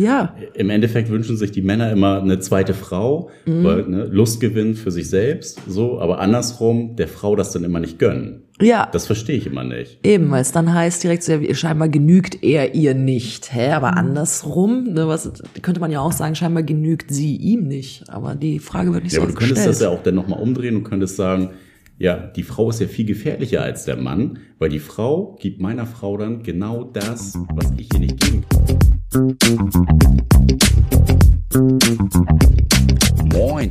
Ja. Im Endeffekt wünschen sich die Männer immer eine zweite Frau, Mhm. weil ne, Lustgewinn für sich selbst, so, aber andersrum der Frau das dann immer nicht gönnen. Ja. Das verstehe ich immer nicht. Eben, weil es dann heißt direkt so, ja, scheinbar genügt er ihr nicht. Hä, aber andersrum, ne, was, könnte man ja auch sagen, scheinbar genügt sie ihm nicht. Aber die Frage wird nicht Ja, so aber du könntest gestellt. das ja auch dann nochmal umdrehen und könntest sagen, ja, die Frau ist ja viel gefährlicher als der Mann, weil die Frau gibt meiner Frau dann genau das, was ich ihr nicht geben kann. Moin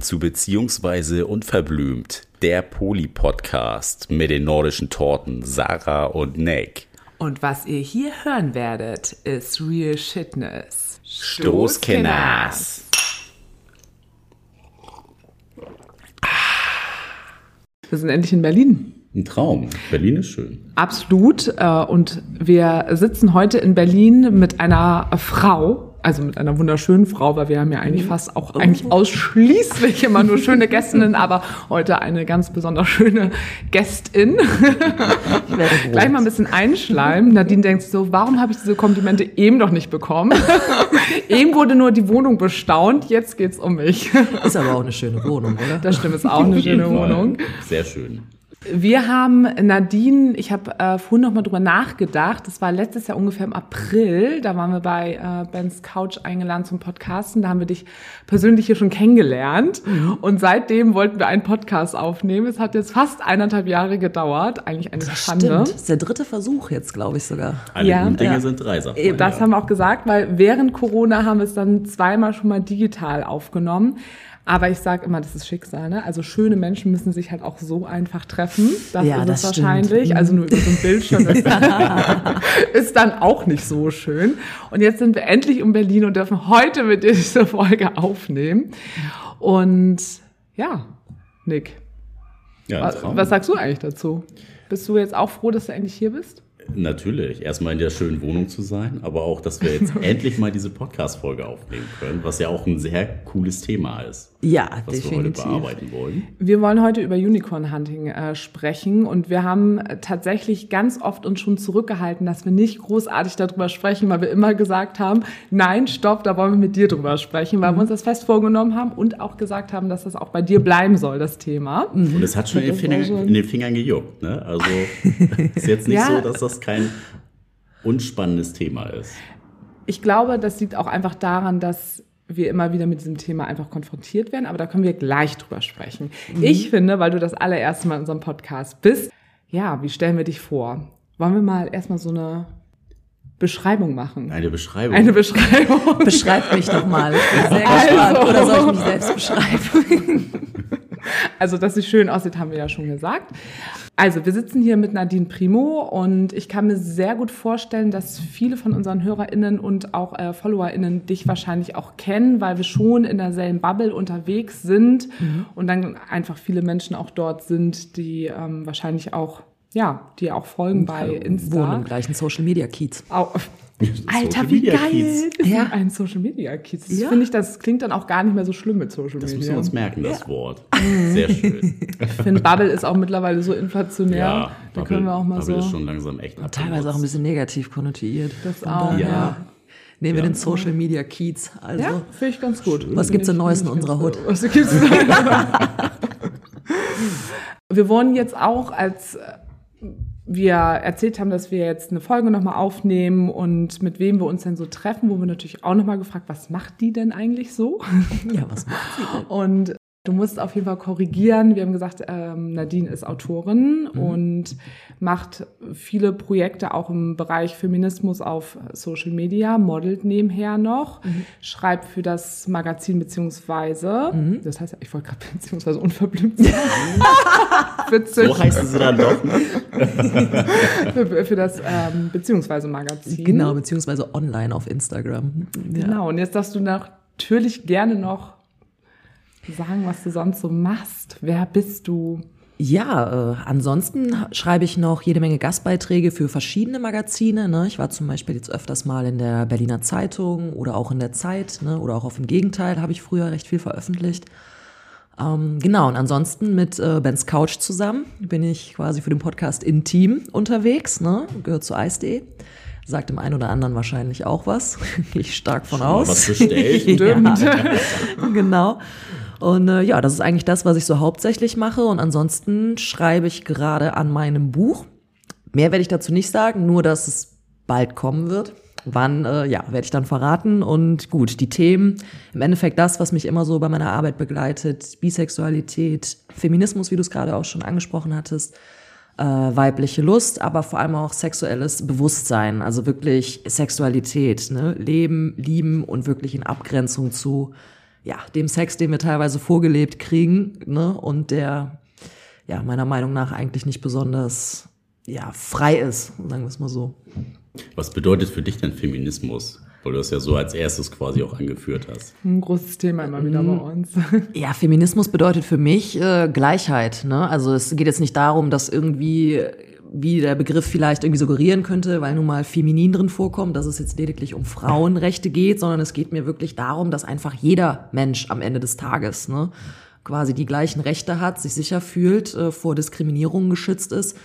zu Beziehungsweise Unverblümt, der Poli-Podcast mit den nordischen Torten Sarah und Nick. Und was ihr hier hören werdet, ist Real Shitness. Stoßkenners. Wir sind endlich in Berlin. Ein Traum. Berlin ist schön. Absolut. äh, Und wir sitzen heute in Berlin mit einer Frau, also mit einer wunderschönen Frau, weil wir haben ja eigentlich fast auch eigentlich ausschließlich immer nur schöne Gästinnen, aber heute eine ganz besonders schöne Gästin. Ich werde. Gleich mal ein bisschen einschleimen. Nadine denkt so, warum habe ich diese Komplimente eben noch nicht bekommen? eben wurde nur die Wohnung bestaunt, jetzt geht's um mich. Ist aber auch eine schöne Wohnung, oder? Das stimmt, ist auch eine schöne. Wohnung. Sehr schön. Wir haben Nadine, ich habe äh, vorhin noch mal drüber nachgedacht, das war letztes Jahr ungefähr im April, da waren wir bei äh, Bens Couch eingeladen zum Podcasten, da haben wir dich persönlich hier schon kennengelernt und seitdem wollten wir einen Podcast aufnehmen. Es hat jetzt fast eineinhalb Jahre gedauert, eigentlich eine Schande. Stimmt. Das ist der dritte Versuch jetzt, glaube ich sogar. Alle Ja, guten Dinge ja. sind drei, sagt Eben, man, Das ja. haben wir auch gesagt, weil während Corona haben wir es dann zweimal schon mal digital aufgenommen. Aber ich sage immer, das ist Schicksal. Ne? Also schöne Menschen müssen sich halt auch so einfach treffen. Das Ja, ist das es stimmt. wahrscheinlich. Also nur über so ein Bildschirm ist, ist dann auch nicht so schön. Und jetzt sind wir endlich in Berlin und dürfen heute mit dir diese Folge aufnehmen. Und ja, Nick, Ja, was sagst du eigentlich dazu? Bist du jetzt auch froh, dass du endlich hier bist? Natürlich, erstmal in der schönen Wohnung zu sein, aber auch, dass wir jetzt endlich mal diese Podcast-Folge aufnehmen können, was ja auch ein sehr cooles Thema ist, Ja, was wir heute definitiv. bearbeiten wollen. Wir wollen heute über Unicorn Hunting äh, sprechen und wir haben äh, tatsächlich ganz oft uns schon zurückgehalten, dass wir nicht großartig darüber sprechen, weil wir immer gesagt haben, nein, stopp, da wollen wir mit dir drüber sprechen, weil wir uns das fest vorgenommen haben und auch gesagt haben, dass das auch bei dir bleiben soll, das Thema. Und es hat schon in den, Fingern, in den Fingern gejuckt. Ne? Also ist jetzt nicht Ja. so, dass das kein unspannendes Thema ist. Ich glaube, das liegt auch einfach daran, dass wir immer wieder mit diesem Thema einfach konfrontiert werden, aber da können wir gleich drüber sprechen. Ich finde, weil du das allererste Mal in unserem Podcast bist, ja, wie stellen wir dich vor? Wollen wir mal erstmal so eine Beschreibung machen? Eine Beschreibung. Eine Beschreibung. Beschreib mich doch mal. Ich bin sehr gespannt. Also. Oder soll ich mich selbst beschreiben? Also, dass sie schön aussieht, haben wir ja schon gesagt. Also, wir sitzen hier mit Nadine Primo und ich kann mir sehr gut vorstellen, dass viele von unseren HörerInnen und auch äh, FollowerInnen dich wahrscheinlich auch kennen, weil wir schon in derselben Bubble unterwegs sind und dann einfach viele Menschen auch dort sind, die ähm, wahrscheinlich auch, ja, die auch folgen bei Insta. Wohnen im gleichen Social Media Kiez. Au- Alter, Social wie geil! Ist Ja. ein Social Media Kiez. Das Ja. finde ich, das klingt dann auch gar nicht mehr so schlimm mit Social das Media. müssen wir uns merken, das Wort. Sehr schön. Ich finde, Bubble ist auch mittlerweile so inflationär. Ja, da Bubble- können wir auch mal Bubble so. ist schon langsam echt Teilweise auch ein bisschen negativ konnotiert. Das auch, ja. Nehmen wir Ja. den Social Media Kiez. Also, Ja, finde ich ganz gut. was gibt's denn Neues in unserer Hut? Was gibt's Wir wollen jetzt auch, als wir erzählt haben, dass wir jetzt eine Folge nochmal aufnehmen und mit wem wir uns denn so treffen, wo wir natürlich auch nochmal gefragt, was macht die denn eigentlich so? ja, was macht sie denn? Und du musst auf jeden Fall korrigieren. Wir haben gesagt, ähm, Nadine ist Autorin und macht viele Projekte auch im Bereich Feminismus auf Social Media, modelt nebenher noch, schreibt für das Magazin beziehungsweise, das heißt, ich wollte gerade beziehungsweise unverblümt sagen. Witzig. So heißen sie dann doch. Ne? für, für das ähm, beziehungsweise Magazin. Genau, beziehungsweise online auf Instagram. Ja. Genau. Und jetzt darfst du natürlich gerne noch sagen, was du sonst so machst. Wer bist du? Ja, äh, ansonsten schreibe ich noch jede Menge Gastbeiträge für verschiedene Magazine. Ne? Ich war zum Beispiel jetzt öfters mal in der Berliner Zeitung oder auch in der Zeit ne? oder auch auf dem Gegenteil habe ich früher recht viel veröffentlicht. Ähm, genau, und ansonsten mit äh, Ben's Couch zusammen bin ich quasi für den Podcast Intim unterwegs, ne? gehört zu Eis.de. Sagt dem einen oder anderen wahrscheinlich auch was. Gehe ich stark von Schon aus. was bestellt. Stimmt. genau. Und äh, ja, das ist eigentlich das, was ich so hauptsächlich mache. Und ansonsten schreibe ich gerade an meinem Buch. Mehr werde ich dazu nicht sagen, nur dass es bald kommen wird. Wann, äh, ja, werde ich dann verraten. Und gut, die Themen, im Endeffekt das, was mich immer so bei meiner Arbeit begleitet, Bisexualität, Feminismus, wie du es gerade auch schon angesprochen hattest, äh, weibliche Lust, aber vor allem auch sexuelles Bewusstsein, also wirklich Sexualität, ne? Leben, lieben und wirklich in Abgrenzung zu ja, dem Sex, den wir teilweise vorgelebt kriegen, ne? Und der ja meiner Meinung nach eigentlich nicht besonders ja, frei ist, sagen wir es mal so. Was bedeutet für dich denn Feminismus? Weil du das ja so als erstes quasi auch angeführt hast. Ein großes Thema immer wieder bei uns. Ja, Feminismus bedeutet für mich äh, Gleichheit. Ne? Also es geht jetzt nicht darum, dass irgendwie, wie der Begriff vielleicht irgendwie suggerieren könnte, weil nun mal feminin drin vorkommt, dass es jetzt lediglich um Frauenrechte geht, sondern es geht mir wirklich darum, dass einfach jeder Mensch am Ende des Tages ne, quasi die gleichen Rechte hat, sich sicher fühlt, äh, vor Diskriminierung geschützt ist.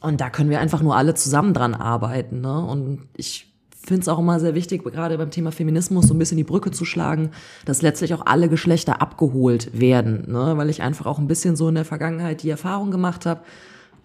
Und da können wir einfach nur alle zusammen dran arbeiten. Ne? Und ich finde es auch immer sehr wichtig, gerade beim Thema Feminismus so ein bisschen die Brücke zu schlagen, dass letztlich auch alle Geschlechter abgeholt werden, ne? weil ich einfach auch ein bisschen so in der Vergangenheit die Erfahrung gemacht habe,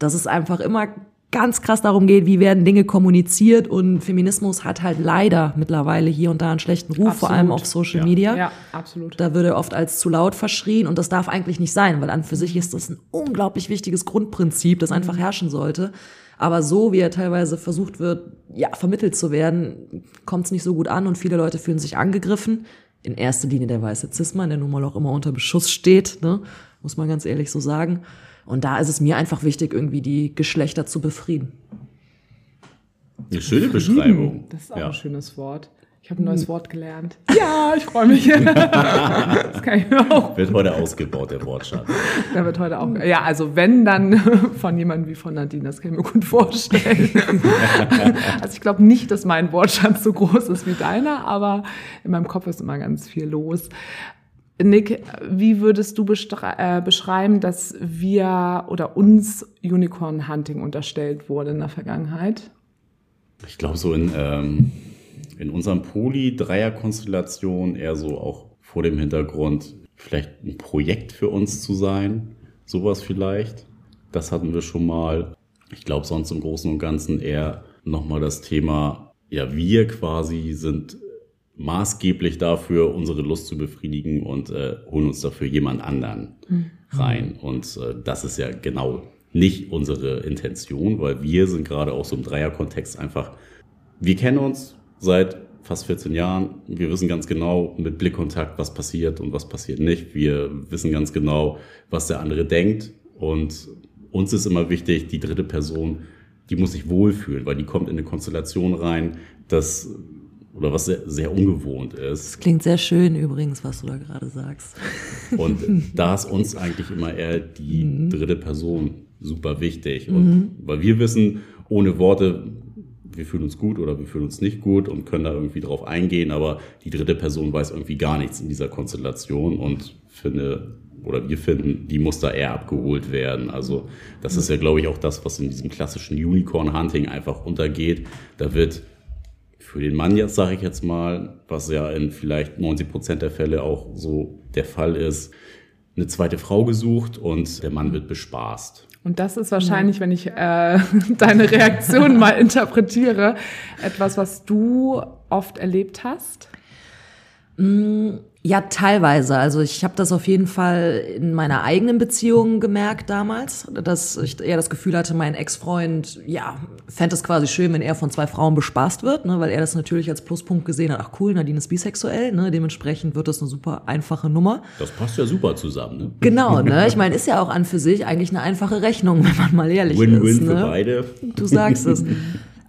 dass es einfach immer ganz krass darum geht, wie werden Dinge kommuniziert und Feminismus hat halt leider mittlerweile hier und da einen schlechten Ruf, vor Absolut. allem auf Social Ja. Media. Ja, absolut. Da wird er oft als zu laut verschrien und das darf eigentlich nicht sein, weil an für sich ist das ein unglaublich wichtiges Grundprinzip, das einfach herrschen sollte. Aber so, wie er teilweise versucht wird, ja, vermittelt zu werden, kommt es nicht so gut an und viele Leute fühlen sich angegriffen. In erster Linie der weiße Cis-Mann, der nun mal auch immer unter Beschuss steht, ne? muss man ganz ehrlich so sagen. Und da ist es mir einfach wichtig, irgendwie die Geschlechter zu befrieden. Eine schöne Beschreibung. Das ist auch ja. ein schönes Wort. Ich habe ein neues Wort gelernt. Ja, ich freue mich. das kann ich mir auch. Wird heute ausgebaut, der Wortschatz. Da wird heute auch. Ja, also wenn dann von jemandem wie von Nadine, das kann ich mir gut vorstellen. Also ich glaube nicht, dass mein Wortschatz so groß ist wie deiner, aber in meinem Kopf ist immer ganz viel los. Nick, wie würdest du äh, beschreiben, dass wir oder uns Unicorn Hunting unterstellt wurde in der Vergangenheit? Ich glaube, so in, ähm, in unserem Poly-Dreier-Konstellation eher so auch vor dem Hintergrund, vielleicht ein Projekt für uns zu sein. Sowas vielleicht. Das hatten wir schon mal. Ich glaube, sonst im Großen und Ganzen eher nochmal das Thema, ja, wir quasi sind maßgeblich dafür, unsere Lust zu befriedigen und äh, holen uns dafür jemand anderen rein. Und äh, das ist ja genau nicht unsere Intention, weil wir sind gerade auch so im Dreierkontext einfach, wir kennen uns seit fast 14 Jahren. Wir wissen ganz genau mit Blickkontakt, was passiert und was passiert nicht. Wir wissen ganz genau, was der andere denkt. Und uns ist immer wichtig, die dritte Person, die muss sich wohlfühlen, weil die kommt in eine Konstellation rein, das oder was sehr, sehr ungewohnt ist. Das klingt sehr schön übrigens, was du da gerade sagst. Und da ist uns eigentlich immer eher die dritte Person super wichtig. Und weil wir wissen, ohne Worte, wir fühlen uns gut oder wir fühlen uns nicht gut und können da irgendwie drauf eingehen, aber die dritte Person weiß irgendwie gar nichts in dieser Konstellation und finde, oder wir finden, die muss da eher abgeholt werden. Also das ist ja, glaube ich, auch das, was in diesem klassischen Unicorn-Hunting einfach untergeht. Da wird für den Mann jetzt, sage ich jetzt mal, was ja in vielleicht 90 Prozent der Fälle auch so der Fall ist, eine zweite Frau gesucht und der Mann wird bespaßt. Und das ist wahrscheinlich, wenn ich äh, deine Reaktion mal interpretiere, etwas, was du oft erlebt hast. Ja, teilweise. Also ich habe das auf jeden Fall in meiner eigenen Beziehung gemerkt damals, dass ich eher das Gefühl hatte, mein Ex-Freund, ja, fände es quasi schön, wenn er von zwei Frauen bespaßt wird, ne, weil er das natürlich als Pluspunkt gesehen hat. Ach cool, Nadine ist bisexuell, ne, dementsprechend wird das eine super einfache Nummer. Das passt ja super zusammen. Ne? Genau, ne? Ich meine, ist ja auch an für sich eigentlich eine einfache Rechnung, wenn man mal ehrlich Win-win ist. für Ne? beide. Du sagst es.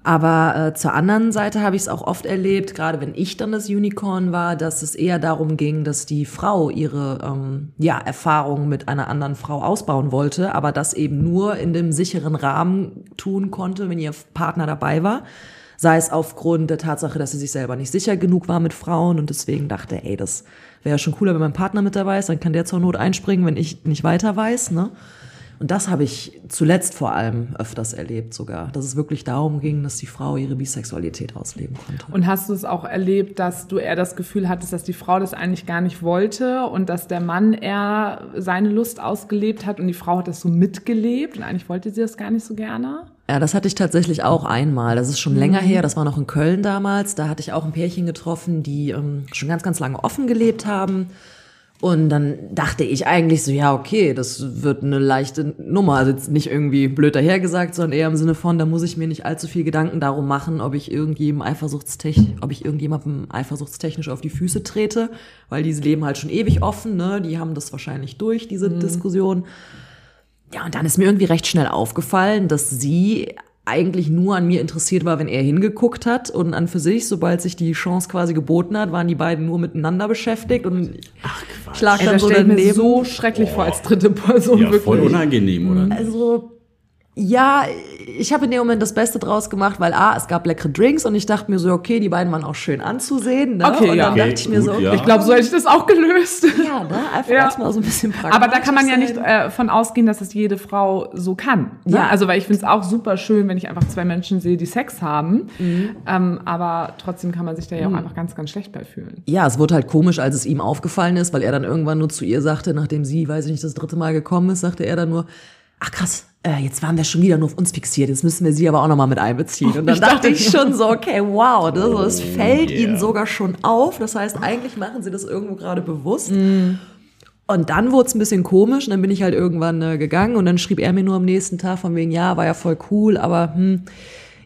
Aber äh, zur anderen Seite habe ich es auch oft erlebt, gerade wenn ich dann das Unicorn war, dass es eher darum ging, dass die Frau ihre ähm, ja, Erfahrungen mit einer anderen Frau ausbauen wollte, aber das eben nur in dem sicheren Rahmen tun konnte, wenn ihr Partner dabei war. Sei es aufgrund der Tatsache, dass sie sich selber nicht sicher genug war mit Frauen und deswegen dachte, ey, das wäre schon cooler, wenn mein Partner mit dabei ist, dann kann der zur Not einspringen, wenn ich nicht weiter weiß. Ne? Und das habe ich zuletzt vor allem öfters erlebt sogar, dass es wirklich darum ging, dass die Frau ihre Bisexualität ausleben konnte. Und hast du es auch erlebt, dass du eher das Gefühl hattest, dass die Frau das eigentlich gar nicht wollte und dass der Mann eher seine Lust ausgelebt hat und die Frau hat das so mitgelebt und eigentlich wollte sie das gar nicht so gerne? Ja, das hatte ich tatsächlich auch einmal. Das ist schon länger her. Das war noch in Köln damals. Da hatte ich auch ein Pärchen getroffen, die ähm, schon ganz, ganz lange offen gelebt haben. Und dann dachte ich eigentlich so, ja, okay, das wird eine leichte Nummer. Also jetzt nicht irgendwie blöd dahergesagt, sondern eher im Sinne von, da muss ich mir nicht allzu viel Gedanken darum machen, ob ich irgendjemandem eifersuchtstechnisch, ob ich irgendjemandem eifersuchtstechnisch auf die Füße trete, weil diese leben halt schon ewig offen, ne? Die haben das wahrscheinlich durch, diese Diskussion. Ja, und dann ist mir irgendwie recht schnell aufgefallen, dass sie eigentlich nur an mir interessiert war, wenn er hingeguckt hat und an für sich, sobald sich die Chance quasi geboten hat, waren die beiden nur miteinander beschäftigt und Ach, ich lag Ey, dann das so stelle ich mir daneben. so schrecklich vor als dritte Person, Ja, wirklich. voll unangenehm, oder? Also, ja, ich habe in dem Moment das Beste draus gemacht, weil A, es gab leckere Drinks und ich dachte mir so, okay, die beiden waren auch schön anzusehen. Ne? Okay, und ja. dann Okay, dachte ich mir gut, so, okay, ja. Ich glaube, so hätte ich das auch gelöst. ja, ne? einfach Ja. erstmal so ein bisschen pragmatisch Aber da kann man ja nicht äh, von ausgehen, dass es jede Frau so kann. Ne? Ja. Also, weil ich finde es auch super schön, wenn ich einfach zwei Menschen sehe, die Sex haben. Ähm, aber trotzdem kann man sich da ja auch einfach ganz, ganz schlecht bei fühlen. Ja, es wurde halt komisch, als es ihm aufgefallen ist, weil er dann irgendwann nur zu ihr sagte, nachdem sie, weiß ich nicht, das dritte Mal gekommen ist, sagte er dann nur, ach krass, äh, jetzt waren wir schon wieder nur auf uns fixiert, jetzt müssen wir sie aber auch nochmal mit einbeziehen. Und dann Ich dachte ich schon so, okay, wow, das, das fällt yeah. ihnen sogar schon auf. Das heißt, eigentlich machen sie das irgendwo gerade bewusst. Und dann wurde es ein bisschen komisch und dann bin ich halt irgendwann äh, gegangen und dann schrieb er mir nur am nächsten Tag von wegen, ja, war ja voll cool, aber hm,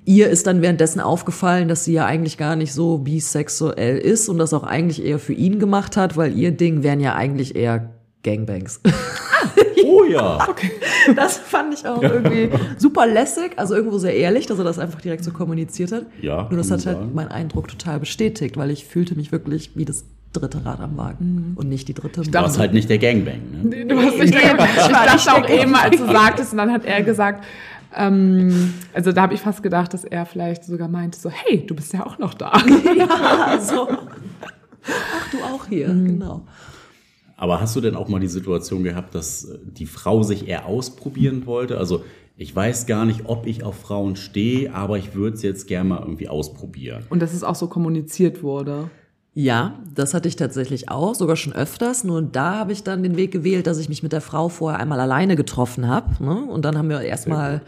ihr ist dann währenddessen aufgefallen, dass sie ja eigentlich gar nicht so bisexuell ist und das auch eigentlich eher für ihn gemacht hat, weil ihr Ding wären ja eigentlich eher Gangbangs. Oh ja. Das fand ich auch irgendwie super lässig, also irgendwo sehr ehrlich, dass er das einfach direkt so kommuniziert hat. Ja, Nur das hat halt meinen Eindruck total bestätigt, weil ich fühlte mich wirklich wie das dritte Rad am Wagen und nicht die dritte. Du warst halt nicht der Gangbang, ne? Du hast nicht Nee, gedacht, ich dachte auch der eben, als du sagtest, und dann hat er gesagt, ähm, also da habe ich fast gedacht, dass er vielleicht sogar meinte, so, hey, du bist ja auch noch da. ja, so. Ach, du auch hier, genau. Aber hast du denn auch mal die Situation gehabt, dass äh, die Frau sich eher ausprobieren wollte? Also ich weiß gar nicht, ob ich auf Frauen stehe, aber ich würde es jetzt gerne mal irgendwie ausprobieren. Und dass es auch so kommuniziert wurde. Ja, das hatte ich tatsächlich auch, sogar schon öfters. Nur da habe ich dann den Weg gewählt, dass ich mich mit der Frau vorher einmal alleine getroffen habe. Ne? Und dann haben wir erstmal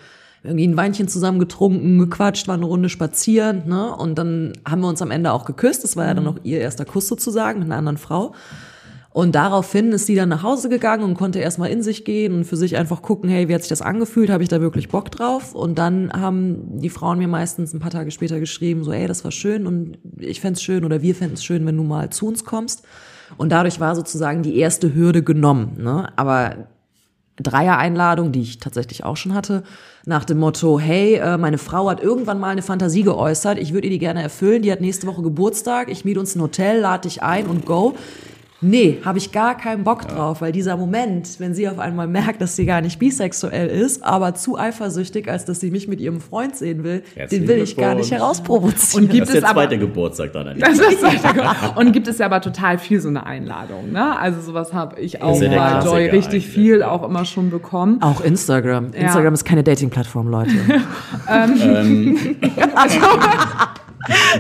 irgendwie ein Weinchen zusammen getrunken, gequatscht, waren eine Runde spazieren. Ne? Und dann haben wir uns am Ende auch geküsst. Das war ja dann auch ihr erster Kuss sozusagen mit einer anderen Frau. Und daraufhin ist sie dann nach Hause gegangen und konnte erstmal in sich gehen und für sich einfach gucken, hey, wie hat sich das angefühlt? Habe ich da wirklich Bock drauf? Und dann haben die Frauen mir meistens ein paar Tage später geschrieben, so, ey, das war schön und ich fänd's schön oder wir fänden es schön, wenn du mal zu uns kommst. Und dadurch war sozusagen die erste Hürde genommen. Ne? Aber Dreier-Einladung, die ich tatsächlich auch schon hatte, nach dem Motto, hey, äh, meine Frau hat irgendwann mal eine Fantasie geäußert, ich würde ihr die gerne erfüllen, die hat nächste Woche Geburtstag, ich miete uns ein Hotel, lade dich ein und go. Nee, habe ich gar keinen Bock drauf, weil dieser Moment, wenn sie auf einmal merkt, dass sie gar nicht bisexuell ist, aber zu eifersüchtig, als dass sie mich mit ihrem Freund sehen will, Herzlichen den will ich gar nicht herausprovozieren. Und gibt das ist es der aber- zweite Geburtstag dann. Das ist das Und gibt es ja aber total viel so eine Einladung, ne? Also sowas habe ich auch ja der bei Klassiker Joy richtig eigentlich, viel ja. auch immer schon bekommen. auch Instagram. Instagram ist keine Dating-Plattform, Leute.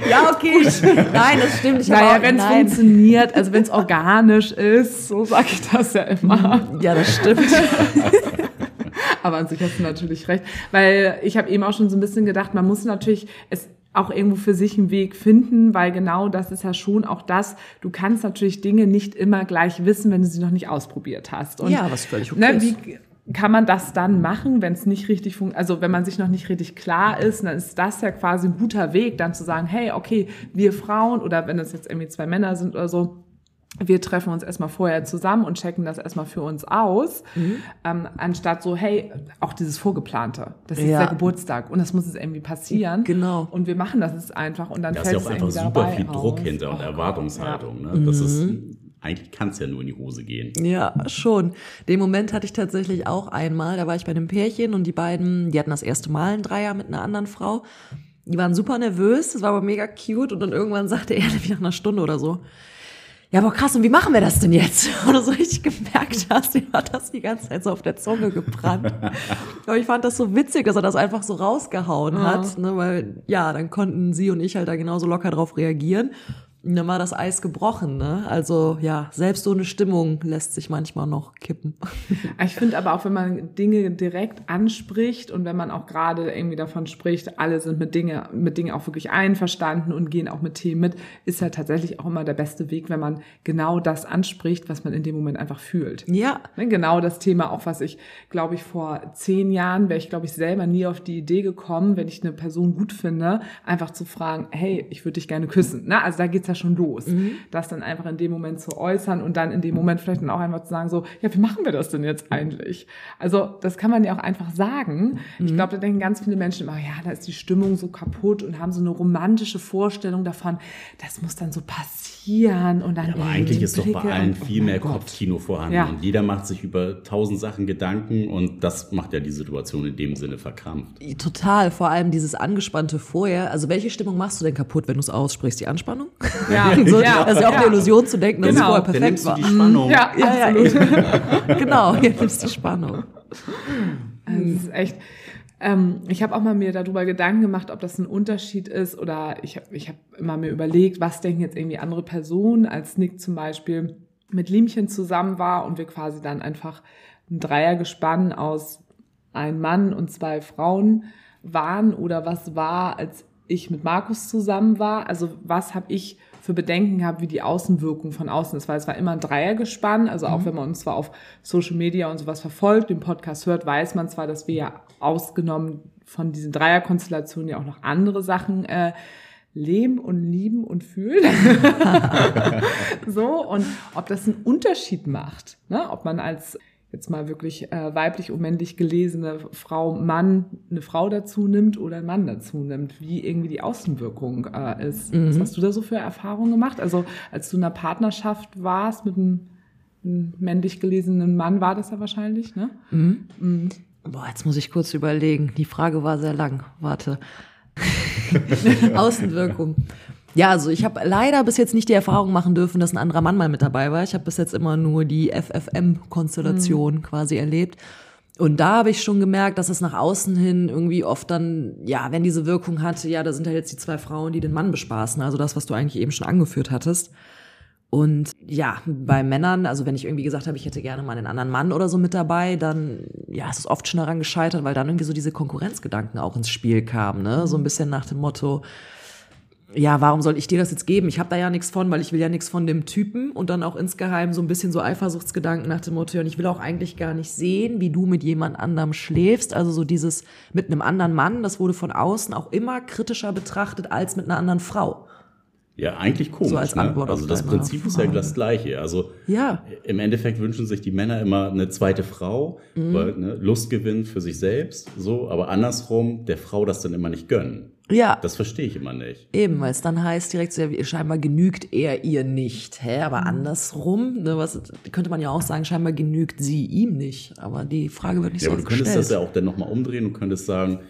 ja, okay. Nein, das stimmt. Ich Naja, wenn es funktioniert, also wenn es organisch ist, so sage ich das ja immer. Ja, das stimmt. Aber an sich hast du natürlich recht. Weil ich habe eben auch schon so ein bisschen gedacht, man muss natürlich es auch irgendwo für sich einen Weg finden, weil genau das ist ja schon auch das, du kannst natürlich Dinge nicht immer gleich wissen, wenn du sie noch nicht ausprobiert hast. Und, Ja, was völlig okay ne, ist. wie kann man das dann machen, wenn es nicht richtig funktioniert, also wenn man sich noch nicht richtig klar ist, dann ist das ja quasi ein guter Weg, dann zu sagen, hey, okay, wir Frauen oder wenn es jetzt irgendwie zwei Männer sind oder so, wir treffen uns erstmal vorher zusammen und checken das erstmal für uns aus, ähm, anstatt so, hey, auch dieses Vorgeplante, das ist Ja. der Geburtstag und das muss jetzt irgendwie passieren. Genau. Und wir machen das jetzt einfach und dann Da ist ja fällt auch es einfach super dabei viel Druck raus. hinter und Oh Erwartungshaltung. Ne? Das ist, eigentlich kann es ja nur in die Hose gehen. Ja, schon. Den Moment hatte ich tatsächlich auch einmal. Da war ich bei einem Pärchen und die beiden, die hatten das erste Mal einen Dreier mit einer anderen Frau. Die waren super nervös, das war aber mega cute und dann irgendwann sagte er nämlich nach einer Stunde oder so, ja, aber krass, und wie machen wir das denn jetzt? Du so richtig gemerkt hast, ihm hat das die ganze Zeit so auf der Zunge gebrannt. aber ich fand das so witzig, dass er das einfach so rausgehauen hat, ne, weil, ja, dann konnten sie und ich halt da genauso locker drauf reagieren. Dann war das Eis gebrochen, ne? Also ja, selbst so eine Stimmung lässt sich manchmal noch kippen. Ich finde aber auch, wenn man Dinge direkt anspricht und wenn man auch gerade irgendwie davon spricht, alle sind mit Dinge, mit Dingen auch wirklich einverstanden und gehen auch mit Themen mit, ist ja tatsächlich auch immer der beste Weg, wenn man genau das anspricht, was man in dem Moment einfach fühlt. Ja. Ne, Genau das Thema, auch was ich, glaube ich, vor zehn Jahren wäre ich, glaube ich, selber nie auf die Idee gekommen, wenn ich eine Person gut finde, einfach zu fragen, hey, ich würde dich gerne küssen. Na, also da geht's ja schon los. Das dann einfach in dem Moment zu äußern und dann in dem Moment vielleicht dann auch einfach zu sagen, so, ja, wie machen wir das denn jetzt eigentlich? Also das kann man ja auch einfach sagen. Ich glaube, da denken ganz viele Menschen immer, ja, da ist die Stimmung so kaputt und haben so eine romantische Vorstellung davon, das muss dann so passieren und dann Aber eigentlich ist doch bei Blicke allen und- viel oh mehr Gott. Kopfkino vorhanden. Ja. Und jeder macht sich über tausend Sachen Gedanken und das macht ja die Situation in dem Sinne verkrampft. Total, vor allem dieses angespannte vorher. Also welche Stimmung machst du denn kaputt, wenn du es aussprichst? Die Anspannung? Ja, so, ja, das ist ja auch ja. eine Illusion zu denken, dass Genau. es vorher Dann perfekt du war. die Spannung. Ja, Ja, ja, absolut. genau, hier nimmst du Spannung. Also es ist echt. Ähm, ich habe auch mal mir darüber Gedanken gemacht, ob das ein Unterschied ist oder ich habe ich hab immer mir überlegt, was denken jetzt irgendwie andere Personen, als Nick zum Beispiel mit Liemchen zusammen war und wir quasi dann einfach ein Dreiergespann aus einem Mann und zwei Frauen waren oder was war, als ich mit Markus zusammen war. Also was habe ich für Bedenken gehabt, wie die Außenwirkung von außen ist, weil es war immer ein Dreiergespann. Also auch wenn man uns zwar auf Social Media und sowas verfolgt, den Podcast hört, weiß man zwar, dass wir ja ausgenommen von diesen Dreierkonstellationen ja auch noch andere Sachen äh, leben und lieben und fühlen. so, und ob das einen Unterschied macht, ne? ob man als jetzt mal wirklich äh, weiblich und männlich gelesene Frau, Mann, eine Frau dazu nimmt oder einen Mann dazu nimmt, wie irgendwie die Außenwirkung äh, ist. Was hast du da so für Erfahrungen gemacht? Also als du in einer Partnerschaft warst mit einem, einem männlich gelesenen Mann, war das ja wahrscheinlich, ne? Boah, jetzt muss ich kurz überlegen. Die Frage war sehr lang. Warte. Außenwirkung. Ja, also ich habe leider bis jetzt nicht die Erfahrung machen dürfen, dass ein anderer Mann mal mit dabei war. Ich habe bis jetzt immer nur die FFM-Konstellation quasi erlebt. Und da habe ich schon gemerkt, dass es nach außen hin irgendwie oft dann, ja, wenn diese Wirkung hatte, ja, da sind halt jetzt die zwei Frauen, die den Mann bespaßen. Also das, was du eigentlich eben schon angeführt hattest. Und ja, bei Männern, also wenn ich irgendwie gesagt habe, ich hätte gerne mal einen anderen Mann oder so mit dabei, dann ja, ist es oft schon daran gescheitert, weil dann irgendwie so diese Konkurrenzgedanken auch ins Spiel kamen, ne? So ein bisschen nach dem Motto, ja, warum soll ich dir das jetzt geben? Ich habe da ja nichts von, weil ich will ja nichts von dem Typen und dann auch insgeheim so ein bisschen so Eifersuchtsgedanken nach dem Motto, und ich will auch eigentlich gar nicht sehen, wie du mit jemand anderem schläfst. Also so dieses mit einem anderen Mann, das wurde von außen auch immer kritischer betrachtet als mit einer anderen Frau. Ja, eigentlich komisch. So als ne? Antwort Also auf das Prinzip ist ja Frage. das gleiche. Also Ja. im Endeffekt wünschen sich die Männer immer eine zweite Frau, Mhm. weil ne, Lustgewinn für sich selbst, so, aber andersrum der Frau das dann immer nicht gönnen. Ja. Das verstehe ich immer nicht. Eben, weil es dann heißt direkt so, ja, scheinbar genügt er ihr nicht. Hä? Aber andersrum, ne, was, könnte man ja auch sagen, scheinbar genügt sie ihm nicht. Aber die Frage wird nicht Ja, so aber du könntest gestellt. das ja auch dann nochmal umdrehen und könntest sagen,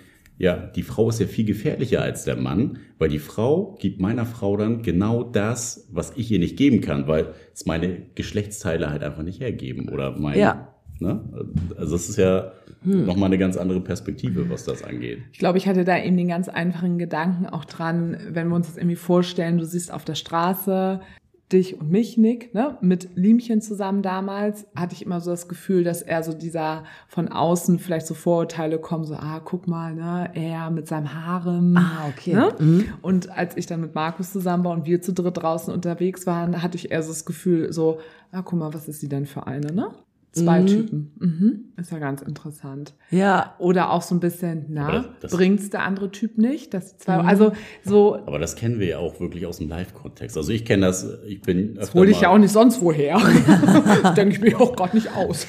ja, die Frau ist ja viel gefährlicher als der Mann, weil die Frau gibt meiner Frau dann genau das, was ich ihr nicht geben kann, weil es meine Geschlechtsteile halt einfach nicht hergeben oder mein, Ja. Ne? Also das ist ja nochmal eine ganz andere Perspektive, was das angeht. Ich glaube, ich hatte da eben den ganz einfachen Gedanken auch dran, wenn wir uns das irgendwie vorstellen, du siehst auf der Straße dich und mich, Nick, ne, mit Liemchen zusammen damals, hatte ich immer so das Gefühl, dass er so dieser von außen vielleicht so Vorurteile kommen, so, ah, guck mal, ne, er mit seinem Harem. Ah, okay. Ne? Und als ich dann mit Markus zusammen war und wir zu dritt draußen unterwegs waren, hatte ich eher so das Gefühl, so, ah, guck mal, was ist sie denn für eine, ne? Zwei Typen. Mhm. Ist ja ganz interessant. Ja, Oder auch so ein bisschen, na, das- das- bringt's der andere Typ nicht? Die zwei, Mhm. also so, Aber das kennen wir ja auch wirklich aus dem Live-Kontext. Also ich kenne das, ich bin das hole ich mal- ja auch nicht sonst woher. das denke ich mir auch gerade nicht aus.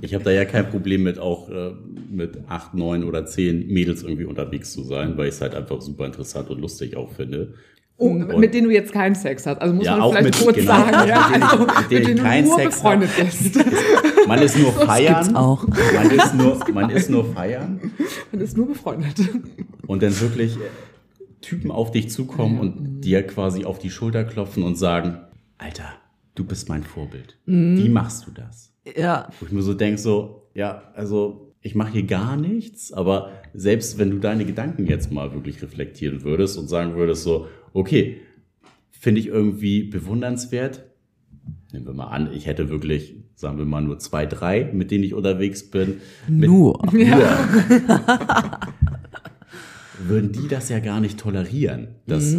Ich habe da ja kein Problem mit, auch äh, mit acht, neun oder zehn Mädels irgendwie unterwegs zu sein, weil ich es halt einfach super interessant und lustig auch finde. Oh, mit denen du jetzt keinen Sex hast. Also muss Ja, man auch vielleicht mit- kurz genau, sagen, ja, mit denen also, mit denen ich du keinen nur Sex befreundet bist. Man ist nur feiern. auch. Man ist nur, man ist nur feiern Man ist nur befreundet. und dann wirklich äh, Typen auf dich zukommen und dir quasi auf die Schulter klopfen und sagen, Alter, du bist mein Vorbild. Wie machst du das? Ja, Wo ich mir so denke, so, ja, also ich mache hier gar nichts, aber selbst wenn du deine Gedanken jetzt mal wirklich reflektieren würdest und sagen würdest, so, okay, finde ich irgendwie bewundernswert. Nehmen wir mal an, ich hätte wirklich, sagen wir mal, nur zwei, drei, mit denen ich unterwegs bin. Mit, Nur. Nur. Würden die das ja gar nicht tolerieren, dass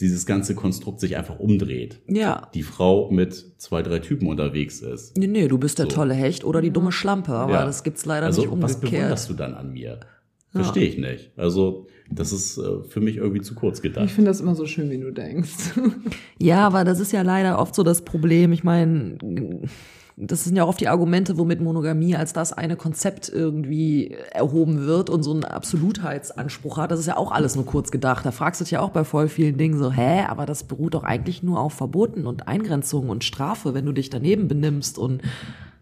dieses ganze Konstrukt sich einfach umdreht. ja. Die Frau mit zwei, drei Typen unterwegs ist. Nee, nee, du bist der So. tolle Hecht oder die dumme Schlampe, aber Ja. das gibt's leider also, nicht was umgekehrt. bewunderst du dann an mir? Verstehe ich nicht. Also, das ist äh, für mich irgendwie zu kurz Ich gedacht. finde das immer so schön, wie du denkst. Ja, aber das ist ja leider oft so das Problem. Ich meine, das sind ja auch oft die Argumente, womit Monogamie als das eine Konzept irgendwie erhoben wird und so einen Absolutheitsanspruch hat. Das ist ja auch alles nur kurz gedacht. Da fragst du dich ja auch bei voll vielen Dingen so, hä, aber das beruht doch eigentlich nur auf Verboten und Eingrenzungen und Strafe, wenn du dich daneben benimmst und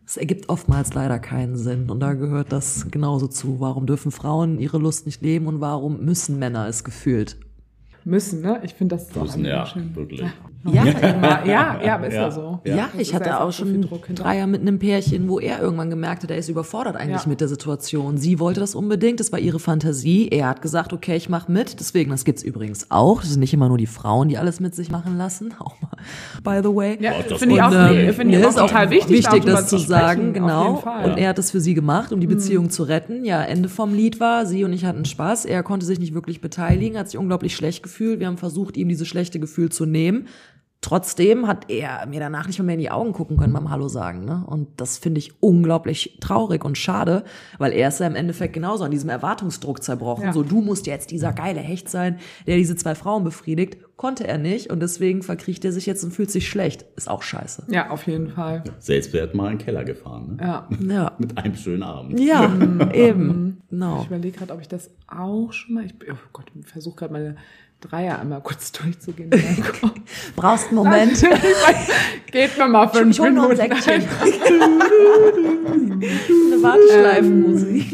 es ergibt oftmals leider keinen Sinn. Und da gehört das genauso zu. Warum dürfen Frauen ihre Lust nicht leben und warum müssen Männer es gefühlt? Müssen, ne? Ich finde das auch Müssen, ja, schön. wirklich. Ja, Immer. Ja, ja, aber ist ja, Ja. so. Ja, Das ich hatte auch so schon Druck hinter. Dreier mit einem Pärchen, wo er irgendwann gemerkt hat, er ist überfordert eigentlich Ja. mit der Situation. Sie wollte das unbedingt, das war ihre Fantasie. Er hat gesagt, okay, ich mach mit. Deswegen, das gibt's übrigens auch. Das sind nicht immer nur die Frauen, die alles mit sich machen lassen. Auch mal, by the way. Ja, Oh, das finde ich auch, wollte nee, ich. finde ich Nee, auch ist auch total wichtig, wichtig das zu sprechen, sagen, auf genau. jeden Fall. Mhm. Und er hat das für sie gemacht, um die Beziehung zu retten. Ja, Ende vom Lied war, sie und ich hatten Spaß. Er konnte sich nicht wirklich beteiligen, hat sich unglaublich schlecht gefühlt. Wir haben versucht, ihm dieses schlechte Gefühl zu nehmen. Trotzdem hat er mir danach nicht mehr in die Augen gucken können beim Hallo sagen. Ne? Und das finde ich unglaublich traurig und schade, weil er ist ja im Endeffekt genauso an diesem Erwartungsdruck zerbrochen. Ja. So, du musst jetzt dieser geile Hecht sein, der diese zwei Frauen befriedigt. Konnte er nicht und deswegen verkriecht er sich jetzt und fühlt sich schlecht. Ist auch scheiße. Ja, auf jeden Fall. Selbstwert mal in den Keller gefahren. Ne? Ja. Ja. Mit einem schönen Abend. Ja, eben. Genau. Ich überlege gerade, ob ich das auch schon mal. Ich, oh Gott, ich versuche gerade meine Dreier einmal kurz durchzugehen. Brauchst einen Moment. Geht mir mal fünf Ich hol noch ein Minuten. Eine Warteschleifenmusik.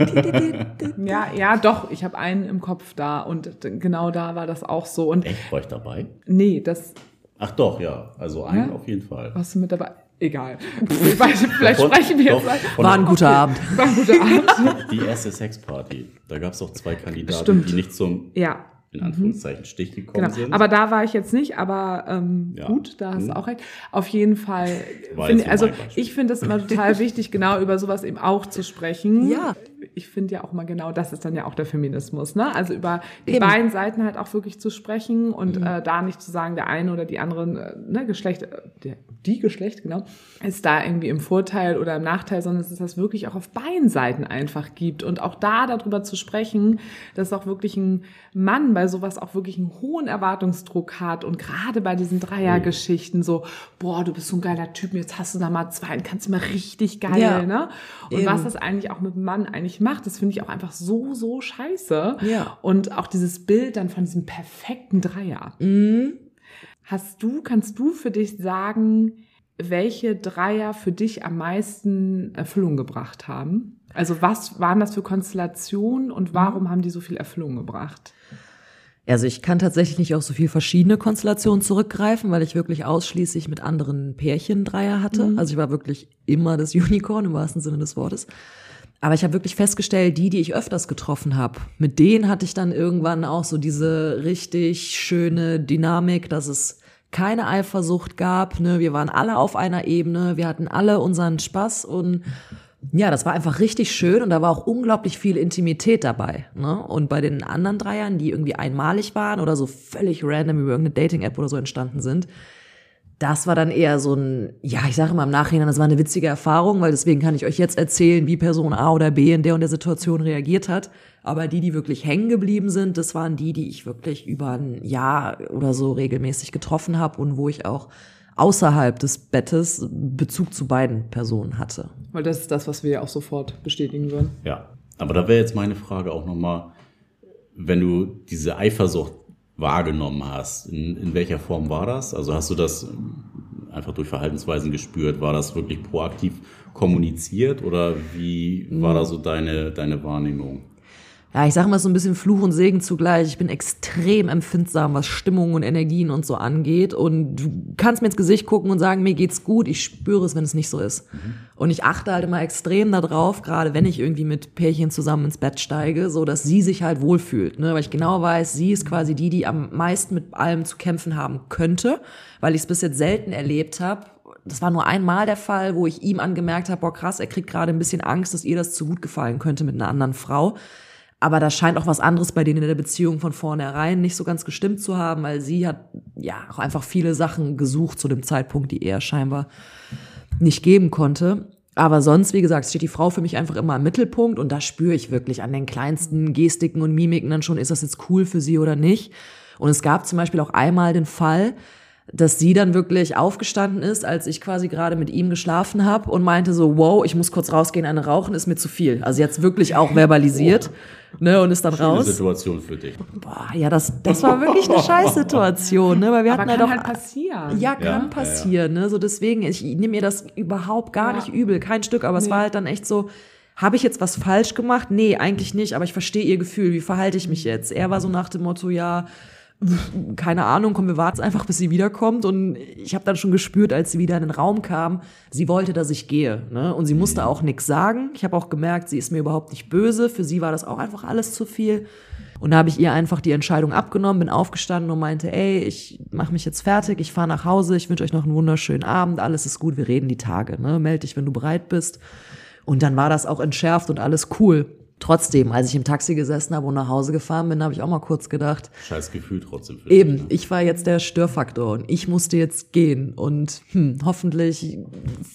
Ja, ja, doch. Ich habe einen im Kopf da und genau da war das auch so. Und Echt, war ich dabei? nee, das Ach doch, ja. Also einen Ja? auf jeden Fall. warst du mit dabei. Egal. Weiß, vielleicht Von- sprechen wir doch, jetzt. War ein guter Abend. War ein guter Abend. Die erste Sexparty. Da gab es auch zwei Kandidaten, Stimmt. die nicht zum, Ja, in Anführungszeichen, Stich gekommen Genau. sind. Aber da war ich jetzt nicht, aber ähm, Ja. gut, da hast Mhm. du auch recht. Auf jeden Fall. War Find, also ich finde es immer total wichtig, genau über sowas eben auch zu sprechen. Ja. Ich finde ja auch mal genau, das ist dann ja auch der Feminismus, ne? Also über die Eben. beiden Seiten halt auch wirklich zu sprechen und äh, da nicht zu sagen, der eine oder die anderen äh, ne, Geschlecht, äh, der, die Geschlecht, genau, ist da irgendwie im Vorteil oder im Nachteil, sondern dass es das wirklich auch auf beiden Seiten einfach gibt und auch da darüber zu sprechen, dass auch wirklich ein Mann bei sowas auch wirklich einen hohen Erwartungsdruck hat und gerade bei diesen Dreiergeschichten so, boah, du bist so ein geiler Typ, jetzt hast du da mal zwei, und kannst mal richtig geil, Ja. ne? Und Eben. was das eigentlich auch mit dem Mann eigentlich macht, das finde ich auch einfach so, so scheiße. Ja. Und auch dieses Bild dann von diesem perfekten Dreier. Mhm. Hast du, kannst du für dich sagen, welche Dreier für dich am meisten Erfüllung gebracht haben? Also was waren das für Konstellationen und warum haben die so viel Erfüllung gebracht? Also ich kann tatsächlich nicht auf so viel verschiedene Konstellationen zurückgreifen, weil ich wirklich ausschließlich mit anderen Pärchen Dreier hatte. Also ich war wirklich immer das Unicorn im wahrsten Sinne des Wortes. Aber ich habe wirklich festgestellt, die, die ich öfters getroffen habe, mit denen hatte ich dann irgendwann auch so diese richtig schöne Dynamik, dass es keine Eifersucht gab. Ne? Wir waren alle auf einer Ebene, wir hatten alle unseren Spaß und ja, das war einfach richtig schön und da war auch unglaublich viel Intimität dabei. Ne? Und bei den anderen Dreiern, die irgendwie einmalig waren oder so völlig random über irgendeine Dating-App oder so entstanden sind, das war dann eher so ein, ja, ich sage mal im Nachhinein, das war eine witzige Erfahrung, weil deswegen kann ich euch jetzt erzählen, wie Person A oder B in der und der Situation reagiert hat. Aber die, die wirklich hängen geblieben sind, das waren die, die ich wirklich über ein Jahr oder so regelmäßig getroffen habe und wo ich auch außerhalb des Bettes Bezug zu beiden Personen hatte. Weil das ist das, was wir ja auch sofort bestätigen würden. Ja, aber da wäre jetzt meine Frage auch nochmal, wenn du diese Eifersucht wahrgenommen hast, in, in welcher Form war das? Also hast du das einfach durch Verhaltensweisen gespürt? War das wirklich proaktiv kommuniziert oder wie war da so deine, deine Wahrnehmung? Ja, ich sage mal so ein bisschen Fluch und Segen zugleich. Ich bin extrem empfindsam, was Stimmungen und Energien und so angeht. Und du kannst mir ins Gesicht gucken und sagen, mir geht's gut. Ich spüre es, wenn es nicht so ist. Mhm. Und ich achte halt immer extrem darauf, gerade wenn ich irgendwie mit Pärchen zusammen ins Bett steige, so dass sie sich halt wohlfühlt. Ne? Weil ich genau weiß, sie ist quasi die, die am meisten mit allem zu kämpfen haben könnte, weil ich es bis jetzt selten erlebt habe, das war nur einmal der Fall, wo ich ihm angemerkt habe, boah krass, er kriegt gerade ein bisschen Angst, dass ihr das zu gut gefallen könnte mit einer anderen Frau. Aber da scheint auch was anderes bei denen in der Beziehung von vornherein nicht so ganz gestimmt zu haben, weil sie hat ja auch einfach viele Sachen gesucht zu dem Zeitpunkt, die er scheinbar nicht geben konnte. Aber sonst, wie gesagt, steht die Frau für mich einfach immer im Mittelpunkt und da spüre ich wirklich an den kleinsten Gestiken und Mimiken dann schon, ist das jetzt cool für sie oder nicht. Und es gab zum Beispiel auch einmal den Fall, dass sie dann wirklich aufgestanden ist, als ich quasi gerade mit ihm geschlafen habe und meinte so, wow, ich muss kurz rausgehen, eine rauchen ist mir zu viel. Also jetzt wirklich auch verbalisiert. Oh. Ne, und ist dann Schöne raus. Situation für dich. Boah, ja, das, das war wirklich eine Scheißsituation, ne, weil wir Aber hatten kann halt auch, halt passieren. ja, kann Ja, ja, passieren, ne, so deswegen, ich nehme mir das überhaupt gar Ja. nicht übel, kein Stück, aber es Nee. war halt dann echt so, habe ich jetzt was falsch gemacht? Nee, eigentlich nicht, aber ich verstehe ihr Gefühl, wie verhalte ich mich jetzt? Er war so nach dem Motto, ja, keine Ahnung, komm, wir warten einfach, bis sie wiederkommt. Und ich habe dann schon gespürt, als sie wieder in den Raum kam, sie wollte, dass ich gehe. Ne? Und sie musste auch nichts sagen. Ich habe auch gemerkt, sie ist mir überhaupt nicht böse. Für sie war das auch einfach alles zu viel. Und da habe ich ihr einfach die Entscheidung abgenommen, bin aufgestanden und meinte, ey, ich mache mich jetzt fertig, ich fahre nach Hause, ich wünsche euch noch einen wunderschönen Abend, alles ist gut, wir reden die Tage. Ne? Meld dich, wenn du bereit bist. Und dann war das auch entschärft und alles cool. Trotzdem, als ich im Taxi gesessen habe und nach Hause gefahren bin, habe ich auch mal kurz gedacht, Scheiß Gefühl trotzdem für dich. Eben, ich war jetzt der Störfaktor und ich musste jetzt gehen und hm, hoffentlich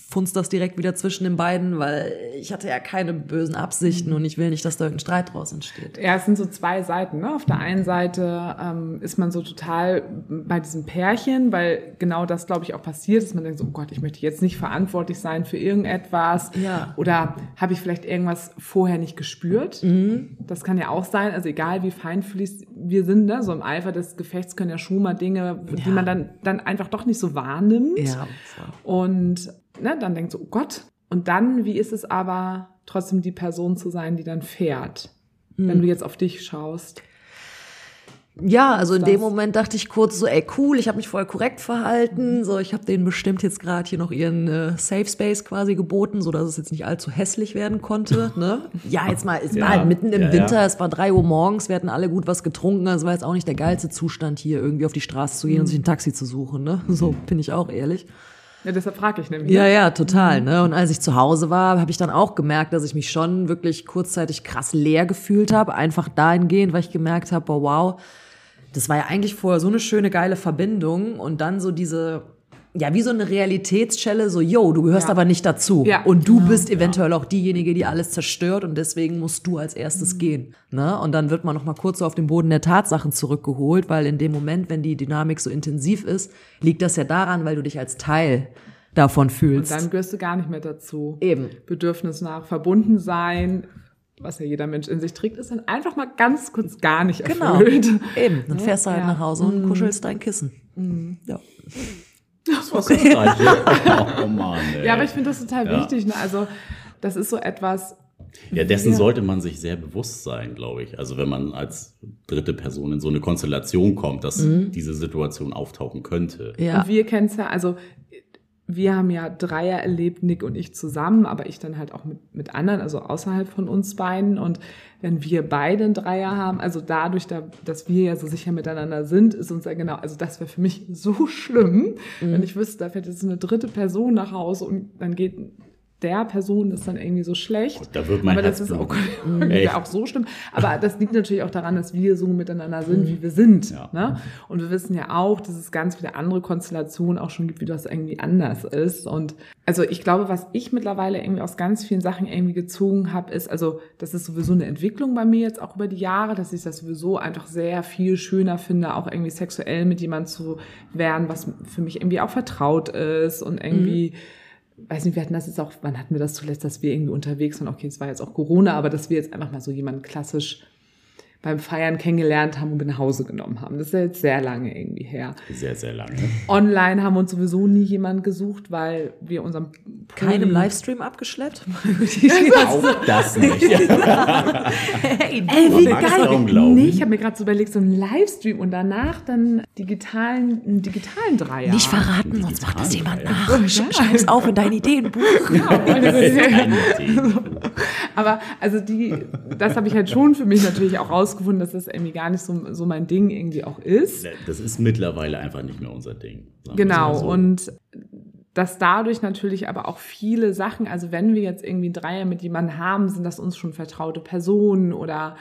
funzt das direkt wieder zwischen den beiden, weil ich hatte ja keine bösen Absichten und ich will nicht, dass da irgendein Streit draus entsteht. Ja, es sind so zwei Seiten. Ne? Auf der einen Seite ähm, ist man so total bei diesem Pärchen, weil genau das, glaube ich, auch passiert ist. Man denkt so, oh Gott, ich möchte jetzt nicht verantwortlich sein für irgendetwas. Ja. Oder habe ich vielleicht irgendwas vorher nicht gespürt? Das kann ja auch sein. Also egal, wie feinfühlig wir sind, ne? so im Eifer des Gefechts können ja schon mal Dinge, die Ja. man dann, dann einfach doch nicht so wahrnimmt. Ja. Und ne, dann denkt so, oh Gott. Und dann, wie ist es aber, trotzdem die Person zu sein, die dann fährt? Wenn du jetzt auf dich schaust. Ja, also in Das- dem Moment dachte ich kurz so, ey cool, ich habe mich voll korrekt verhalten, so ich habe denen bestimmt jetzt gerade hier noch ihren äh, Safe Space quasi geboten, so dass es jetzt nicht allzu hässlich werden konnte. Ne? Ja, jetzt mal, es Ja, war halt mitten im ja, Winter, ja. es war drei Uhr morgens, wir hatten alle gut was getrunken, also es war jetzt auch nicht der geilste Zustand hier irgendwie auf die Straße zu gehen und sich ein Taxi zu suchen. Ne? So bin ich auch ehrlich. Ja, deshalb frage ich nämlich. Ja, ja, total. Ne? Und als ich zu Hause war, habe ich dann auch gemerkt, dass ich mich schon wirklich kurzzeitig krass leer gefühlt habe. Einfach dahingehend, weil ich gemerkt habe, oh, wow, das war ja eigentlich vorher so eine schöne, geile Verbindung. Und dann so diese, ja, wie so eine Realitätsschelle, so, yo, du gehörst Ja. aber nicht dazu. Ja, und du bist eventuell auch diejenige, die alles zerstört und deswegen musst du als erstes gehen. Ne? Und dann wird man noch mal kurz so auf den Boden der Tatsachen zurückgeholt, weil in dem Moment, wenn die Dynamik so intensiv ist, liegt das ja daran, weil du dich als Teil davon Und fühlst. dann gehörst du gar nicht mehr dazu. Eben. Bedürfnis nach verbunden sein, was ja jeder Mensch in sich trägt, ist dann einfach mal ganz kurz gar nicht Genau. erfüllt. Eben. Dann fährst du halt Ja. nach Hause und kuschelst dein Kissen. Ja. Das war's das Gleiche. Oh Mann, ey. Ja, aber ich finde das total Ja. wichtig. Ne? Also das ist so etwas, Ja, dessen Ja. sollte man sich sehr bewusst sein, glaube ich. Also wenn man als dritte Person in so eine Konstellation kommt, dass diese Situation auftauchen könnte. Ja. Und wir kennen es ja, also wir haben ja Dreier erlebt, Nick und ich zusammen, aber ich dann halt auch mit, mit anderen, also außerhalb von uns beiden. Und wenn wir beide einen Dreier haben, also dadurch, da, dass wir ja so sicher miteinander sind, ist uns ja genau, also das wäre für mich so schlimm, wenn ich wüsste, da fährt jetzt eine dritte Person nach Hause und dann geht der Person ist dann irgendwie so schlecht. Da wird mein aber das Herz ist auch, auch so schlimm. Aber das liegt natürlich auch daran, dass wir so miteinander sind, wie wir sind. Ja. Ne? Und wir wissen ja auch, dass es ganz viele andere Konstellationen auch schon gibt, wie das irgendwie anders ist. Und also ich glaube, was ich mittlerweile irgendwie aus ganz vielen Sachen irgendwie gezogen habe, ist, also das ist sowieso eine Entwicklung bei mir jetzt auch über die Jahre, dass ich das sowieso einfach sehr viel schöner finde, auch irgendwie sexuell mit jemandem zu werden, was für mich irgendwie auch vertraut ist und irgendwie weiß nicht, wir hatten das jetzt auch, wann hatten wir das zuletzt, dass wir irgendwie unterwegs waren, okay, es war jetzt auch Corona, aber dass wir jetzt einfach mal so jemanden klassisch beim Feiern kennengelernt haben und mit nach Hause genommen haben. Das ist ja jetzt sehr lange irgendwie her. Sehr, sehr lange. Online haben uns sowieso nie jemand gesucht, weil wir unserem Keinem Livestream abgeschleppt? Auch das nicht. hey, Ey, wie geil. Nee, ich habe mir gerade so überlegt, so ein Livestream und danach dann digitalen, einen digitalen Dreier. Nicht verraten, sonst macht das jemand ja. nach. Sch- Schreib's auf in dein Ideenbuch. Aber also die, das habe ich halt schon für mich natürlich auch rausgefunden, dass das irgendwie gar nicht so, so mein Ding irgendwie auch ist. Das ist mittlerweile einfach nicht mehr unser Ding. Genau. so. Und dass dadurch natürlich aber auch viele Sachen, also wenn wir jetzt irgendwie Dreier mit jemandem haben, sind das uns schon vertraute Personen oder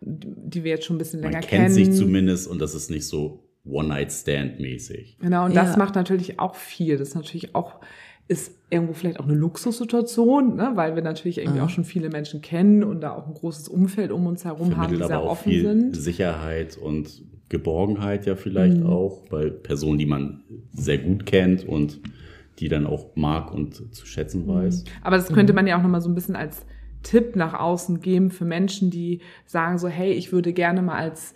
die wir jetzt schon ein bisschen länger man kennt kennen. sich zumindest und das ist nicht so One-Night-Stand-mäßig. Genau, und Ja. das macht natürlich auch viel. Das ist natürlich auch, ist irgendwo vielleicht auch eine Luxussituation, ne? weil wir natürlich irgendwie auch schon viele Menschen kennen und da auch ein großes Umfeld um uns herum haben, die Vermittelt sehr aber auch offen viel sind. Sicherheit und Geborgenheit ja vielleicht Mhm. auch, bei Personen, die man sehr gut kennt und die dann auch mag und zu schätzen weiß. Aber das könnte man ja auch nochmal so ein bisschen als Tipp nach außen geben für Menschen, die sagen so, hey, ich würde gerne mal als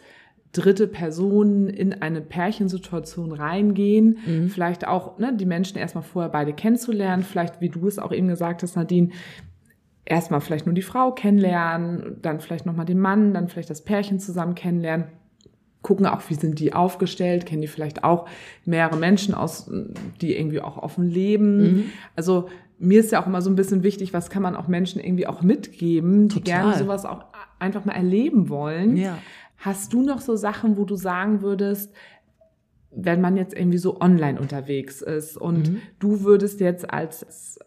dritte Person in eine Pärchensituation reingehen. Vielleicht auch ne, die Menschen erstmal vorher beide kennenzulernen. Vielleicht, wie du es auch eben gesagt hast, Nadine, erstmal vielleicht nur die Frau kennenlernen, dann vielleicht nochmal den Mann, dann vielleicht das Pärchen zusammen kennenlernen. Gucken auch, wie sind die aufgestellt, kennen die vielleicht auch mehrere Menschen aus, die irgendwie auch offen leben. Also mir ist ja auch immer so ein bisschen wichtig, was kann man auch Menschen irgendwie auch mitgeben, die Total. gerne sowas auch einfach mal erleben wollen. Ja. Hast du noch so Sachen, wo du sagen würdest, wenn man jetzt irgendwie so online unterwegs ist und Mhm. du würdest jetzt als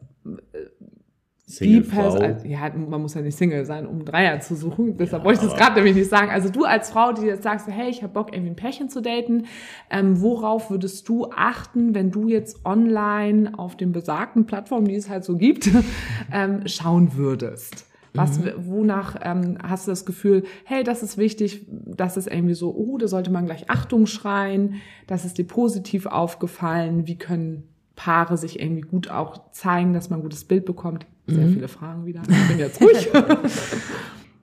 die Single-Frau. Person, ja, man muss ja nicht Single sein, um Dreier zu suchen. Deshalb Ja, wollte ich das gerade nämlich nicht sagen. Also du als Frau, die jetzt sagst, hey, ich habe Bock, irgendwie ein Pärchen zu daten, ähm, worauf würdest du achten, wenn du jetzt online auf den besagten Plattformen, die es halt so gibt, ähm, schauen würdest? Was, wonach ähm, hast du das Gefühl, hey, das ist wichtig, das ist irgendwie so, oh, da sollte man gleich Achtung schreien, das ist dir positiv aufgefallen, wie können Paare sich irgendwie gut auch zeigen, dass man ein gutes Bild bekommt? Sehr viele Fragen wieder. Ich bin jetzt ruhig.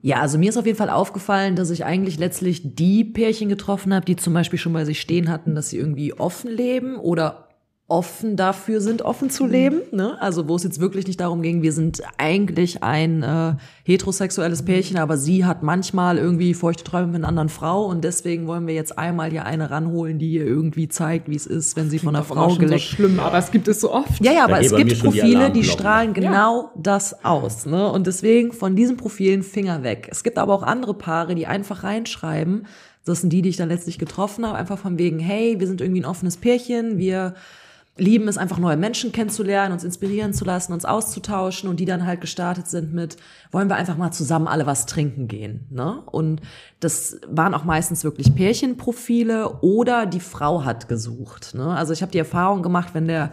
Ja, also mir ist auf jeden Fall aufgefallen, dass ich eigentlich letztlich die Pärchen getroffen habe, die zum Beispiel schon bei sich stehen hatten, dass sie irgendwie offen leben oder offen dafür sind, offen zu leben. Ne? Also wo es jetzt wirklich nicht darum ging, wir sind eigentlich ein äh, heterosexuelles Pärchen, aber sie hat manchmal irgendwie feuchte Träume mit einer anderen Frau und deswegen wollen wir jetzt einmal hier eine ranholen, die ihr irgendwie zeigt, wie es ist, wenn sie von einer Frau schon so geleckt schlimm, aber es gibt es so oft. ja, ja, aber es mir gibt die Profile, die Alarmglocken. strahlen genau das aus. Ne? Und deswegen von diesen Profilen Finger weg. Es gibt aber auch andere Paare, die einfach reinschreiben. Das sind die, die ich dann letztlich getroffen habe. Einfach von wegen, hey, wir sind irgendwie ein offenes Pärchen, wir lieben es einfach neue Menschen kennenzulernen, uns inspirieren zu lassen, uns auszutauschen und die dann halt gestartet sind mit, wollen wir einfach mal zusammen alle was trinken gehen. Ne? Und das waren auch meistens wirklich Pärchenprofile oder die Frau hat gesucht. Ne? Also ich habe die Erfahrung gemacht, wenn der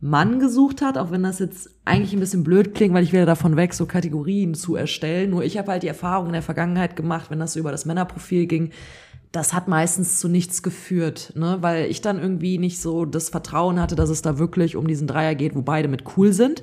Mann gesucht hat, auch wenn das jetzt eigentlich ein bisschen blöd klingt, weil ich wäre davon weg, so Kategorien zu erstellen. Nur ich habe halt die Erfahrung in der Vergangenheit gemacht, wenn das so über das Männerprofil ging, das hat meistens zu nichts geführt, ne? weil ich dann irgendwie nicht so das Vertrauen hatte, dass es da wirklich um diesen Dreier geht, wo beide mit cool sind.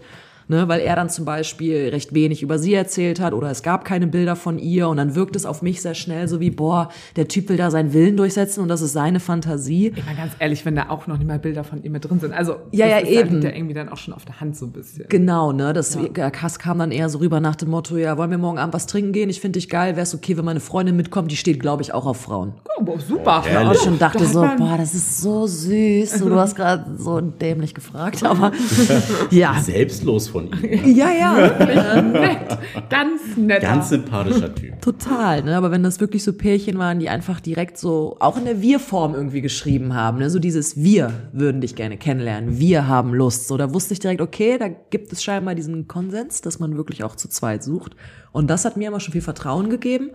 Ne, weil er dann zum Beispiel recht wenig über sie erzählt hat oder es gab keine Bilder von ihr und dann wirkt es auf mich sehr schnell so wie, boah, der Typ will da seinen Willen durchsetzen und das ist seine Fantasie. Ich meine ganz ehrlich, wenn da auch noch nicht mal Bilder von ihm mit drin sind. Also Ja, das ja, ist, eben. liegt ja irgendwie dann auch schon auf der Hand so ein bisschen. Genau, ne? Das ja. Kass kam dann eher so rüber nach dem Motto, ja, wollen wir morgen Abend was trinken gehen? Ich finde dich geil, wär's okay, wenn meine Freundin mitkommt, die steht, glaube ich, auch auf Frauen. Oh, super. Oh. Und ich schon dachte Da so, boah, das ist so süß. Du hast gerade so dämlich gefragt, aber ja. Selbstlos von ihm. Ja, ja. nett. Ganz netter. Ganz sympathischer Typ. Total, ne? Aber wenn das wirklich so Pärchen waren, die einfach direkt so auch in der Wir-Form irgendwie geschrieben haben, ne? So dieses Wir würden dich gerne kennenlernen, wir haben Lust. So, da wusste ich direkt, okay, da gibt es scheinbar diesen Konsens, dass man wirklich auch zu zweit sucht. Und das hat mir immer schon viel Vertrauen gegeben.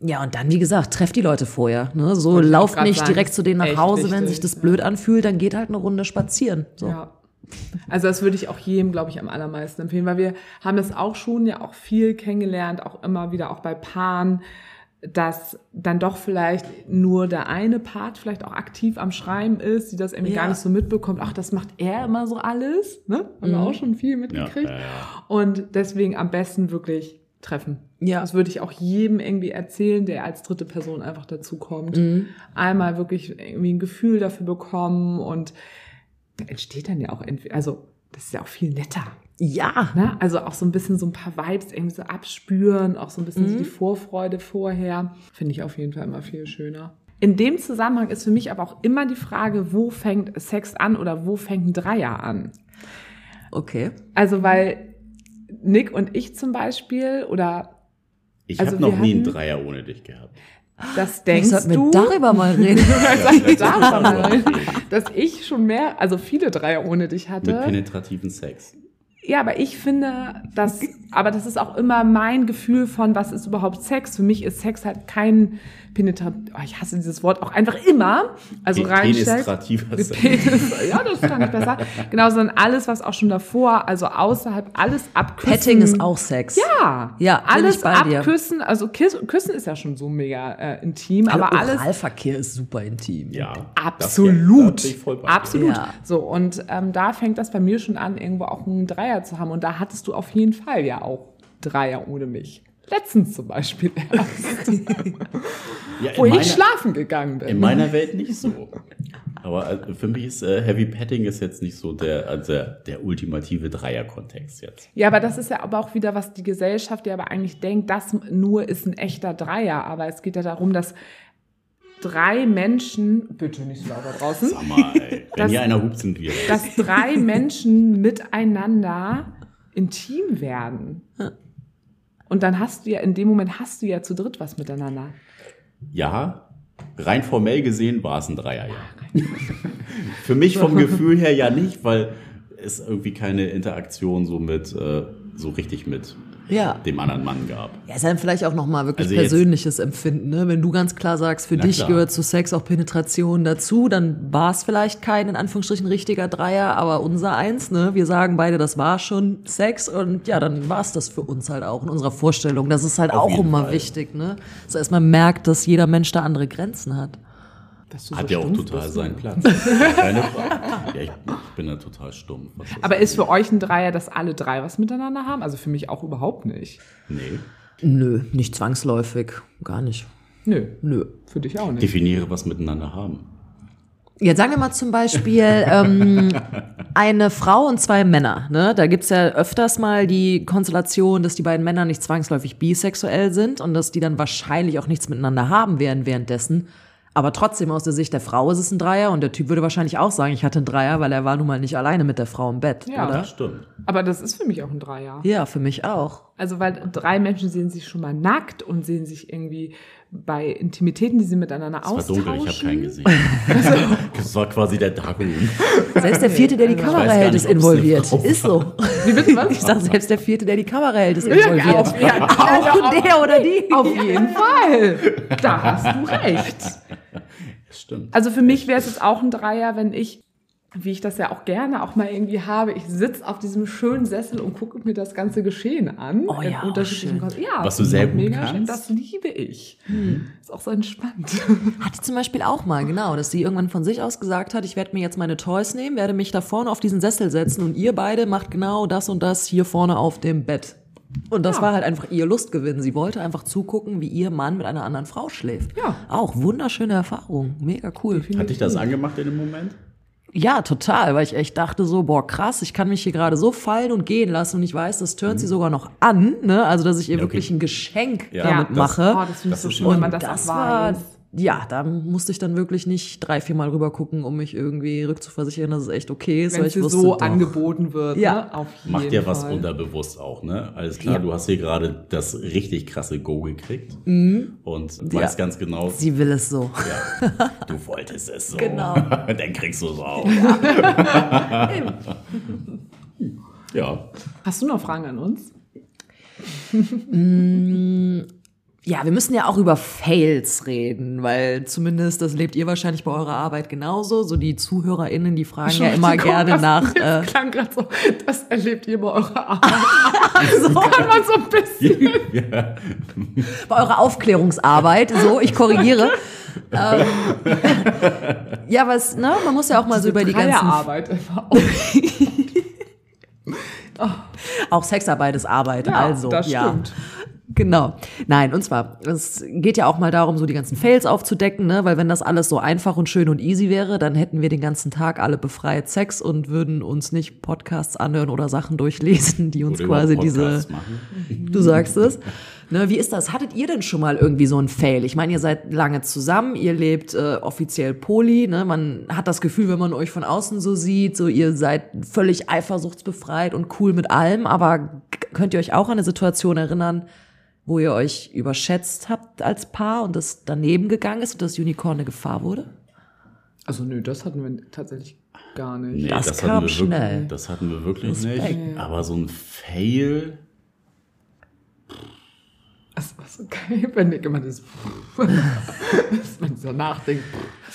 Ja, und dann, wie gesagt, trefft die Leute vorher. Ne? So lauft nicht sagen, direkt zu denen nach Hause, wenn wichtig, sich das ja. blöd anfühlt, dann geht halt eine Runde spazieren. So. Ja. Also das würde ich auch jedem, glaube ich, am allermeisten empfehlen, weil wir haben das auch schon ja auch viel kennengelernt, auch immer wieder auch bei Paaren, dass dann doch vielleicht nur der eine Part vielleicht auch aktiv am Schreiben ist, die das irgendwie Ja. gar nicht so mitbekommt. Ach, das macht er immer so alles, ne? Haben wir auch schon viel mitgekriegt. Ja, ja, ja. Und deswegen am besten wirklich treffen. Ja. Das würde ich auch jedem irgendwie erzählen, der als dritte Person einfach dazu kommt. Einmal wirklich irgendwie ein Gefühl dafür bekommen und da entsteht dann ja auch, entweder- also das ist ja auch viel netter. Ja. Ne? Also auch so ein bisschen so ein paar Vibes irgendwie so abspüren, auch so ein bisschen so die Vorfreude vorher. Finde ich auf jeden Fall immer viel schöner. In dem Zusammenhang ist für mich aber auch immer die Frage, wo fängt Sex an oder wo fängt ein Dreier an? Okay. Also weil Nick und ich zum Beispiel oder Ich Also habe noch nie einen Dreier ohne dich gehabt. Das Ich denkst wir du, darüber mal reden. Darüber mal reden, dass ich schon mehr, also viele Dreier ohne dich Mit hatte. penetrativen Sex. Ja, aber ich finde, dass, aber das ist auch immer mein Gefühl von, was ist überhaupt Sex? Für mich ist Sex halt kein penetrat, oh, ich hasse dieses Wort auch einfach immer. Also reinstellt. penetrativer Sex. Penis, ja, das kann ich besser. Genau, sondern alles, was auch schon davor, also außerhalb, alles abküssen. Petting ist auch Sex. Ja, Ja, bin alles ich bei dir. abküssen. Also Küssen ist ja schon so mega äh, intim, aber Aber alles Oralverkehr ist super intim. Ja. Absolut. Das, das bin ich voll bei dir. Absolut. Ja. So, und ähm, da fängt das bei mir schon an, irgendwo auch einen Dreier zu haben. Und da hattest du auf jeden Fall ja auch Dreier ohne mich. Letztens zum Beispiel erst, Ja, wo ich meiner- schlafen gegangen bin. In meiner Welt nicht so. Aber äh, für mich ist äh, Heavy Petting ist jetzt nicht so der, also der, der ultimative Dreier-Kontext jetzt. ja, aber das ist ja aber auch wieder, was die Gesellschaft ja aber eigentlich denkt, das nur ist ein echter Dreier. Aber es geht ja darum, dass drei Menschen, bitte nicht so laut da draußen, Sag mal, ey, wenn Das- hier einer hupt, sind wir. dass drei Menschen miteinander intim werden. Und dann hast du ja, in dem Moment hast du ja zu dritt was miteinander. Ja, rein formell gesehen war es ein Dreier, ja. Für mich vom Gefühl her ja nicht, weil es irgendwie keine Interaktion so mit, äh, so richtig mit Ja. dem anderen Mann gab. Ja, ist dann vielleicht auch nochmal wirklich Also persönliches Empfinden, ne? Wenn du ganz klar sagst, für dich klar. gehört zu Sex auch Penetration dazu, dann war es vielleicht kein, in Anführungsstrichen, richtiger Dreier, aber unser eins, ne? Wir sagen beide, das war schon Sex und ja, dann war es das für uns halt auch in unserer Vorstellung. Das ist halt Auf auch immer Fall. wichtig, ne? Dass erstmal merkt, dass jeder Mensch da andere Grenzen hat. Dass du Hat so ja auch total bist. seinen Platz. Keine Frage. Ja, ich, ich bin da total stumpf. das Aber ist für euch ein Dreier, dass alle drei was miteinander haben? Also für mich auch überhaupt nicht. Nee. Nö, nicht zwangsläufig. Gar nicht. Nö, Nö. für dich auch nicht. Definiere, was miteinander haben. Jetzt sagen wir mal zum Beispiel ähm, eine Frau und zwei Männer. Ne? Da gibt's ja öfters mal die Konstellation, dass die beiden Männer nicht zwangsläufig bisexuell sind und dass die dann wahrscheinlich auch nichts miteinander haben werden währenddessen. Aber trotzdem aus der Sicht der Frau ist es ein Dreier und der Typ würde wahrscheinlich auch sagen, ich hatte einen Dreier, weil er war nun mal nicht alleine mit der Frau im Bett, Ja. oder? Das stimmt. Aber das ist für mich auch ein Dreier. Ja, für mich auch. Also weil drei Menschen sehen sich schon mal nackt und sehen sich irgendwie bei Intimitäten, die sie miteinander war austauschen. dunkel, ich habe keinen gesehen. Das war quasi der Dark Room. Selbst der Vierte, der die Also, Kamera hält, nicht, ist involviert. Ist so. Wie bitte was? Ich sag, selbst der Vierte, der die Kamera hält, ist Ja, involviert. auf, ja, Auch der oder die. auf jeden Fall. Da hast du recht. Das stimmt. Also für mich wäre es jetzt auch ein Dreier, wenn ich, wie ich das ja auch gerne auch mal irgendwie habe, ich sitze auf diesem schönen Sessel und gucke mir das ganze Geschehen an. Oh ja, unterschiedlichen schön. Ja, Was du sehr gut mega kannst. Schön. Das liebe ich. Ist auch so entspannt. Hatte ich zum Beispiel auch mal, genau, dass sie irgendwann von sich aus gesagt hat, ich werde mir jetzt meine Toys nehmen, werde mich da vorne auf diesen Sessel setzen und ihr beide macht genau das und das hier vorne auf dem Bett. Und das Ja. war halt einfach ihr Lustgewinn. Sie wollte einfach zugucken, wie ihr Mann mit einer anderen Frau schläft. Ja. Auch wunderschöne Erfahrung. Mega cool. Hat dich das angemacht in dem Moment? Ja, total, weil ich echt dachte so, boah, krass, ich kann mich hier gerade so fallen und gehen lassen und ich weiß, das turnt sie sogar noch an, ne? Also, dass ich ihr Mhm. Ja, okay. wirklich ein Geschenk Ja, damit das- mache. Oh, das finde ich Das so schön, wenn man Und das, das war. Ja, da musste ich dann wirklich nicht drei, vier Mal rüber gucken, um mich irgendwie rückzuversichern, dass es echt okay ist, Wenn weil es so doch, angeboten wird. Ja. Ne? Auf jeden Macht ja was Fall. unterbewusst auch, ne? Alles klar, Ja. du hast hier gerade das richtig krasse Go gekriegt und weißt ganz genau, sie will es so. ja, du wolltest es so. Genau. Dann kriegst du es auch. ja. Hast du noch Fragen an uns? Ja, wir müssen ja auch über Fails reden, weil zumindest das lebt ihr wahrscheinlich bei eurer Arbeit genauso. So die ZuhörerInnen, die fragen ja immer gerne nach. Das Äh, klang gerade so, das erlebt ihr bei eurer Arbeit. Also kann man so ein bisschen. ja. bei eurer Aufklärungsarbeit. So, ich korrigiere. ähm, ja, was, ne? Man muss ja auch mal so über die ganzen. Arbeit immer. Auch Sexarbeit ist Arbeit, Ja, also. das ja. stimmt. Genau. Nein, und zwar, es geht ja auch mal darum, so die ganzen Fails aufzudecken, ne? weil wenn das alles so einfach und schön und easy wäre, dann hätten wir den ganzen Tag alle befreit Sex und würden uns nicht Podcasts anhören oder Sachen durchlesen, die uns Oder quasi diese, machen. du sagst es. Ne, wie ist das? Hattet ihr denn schon mal irgendwie so einen Fail? Ich meine, ihr seid lange zusammen, ihr lebt äh, offiziell poly, ne? Man hat das Gefühl, wenn man euch von außen so sieht, so ihr seid völlig eifersuchtsbefreit und cool mit allem, aber könnt ihr euch auch an eine Situation erinnern, wo ihr euch überschätzt habt als Paar und das daneben gegangen ist und das Unicorn eine Gefahr wurde? Also nö, das hatten wir tatsächlich gar nicht. Nee, Das hatten kam wir schnell. Wirklich, das hatten wir wirklich Respekt. nicht. Aber so ein Fail, Das war so geil, wenn ich immer das, dass man so nachdenkt.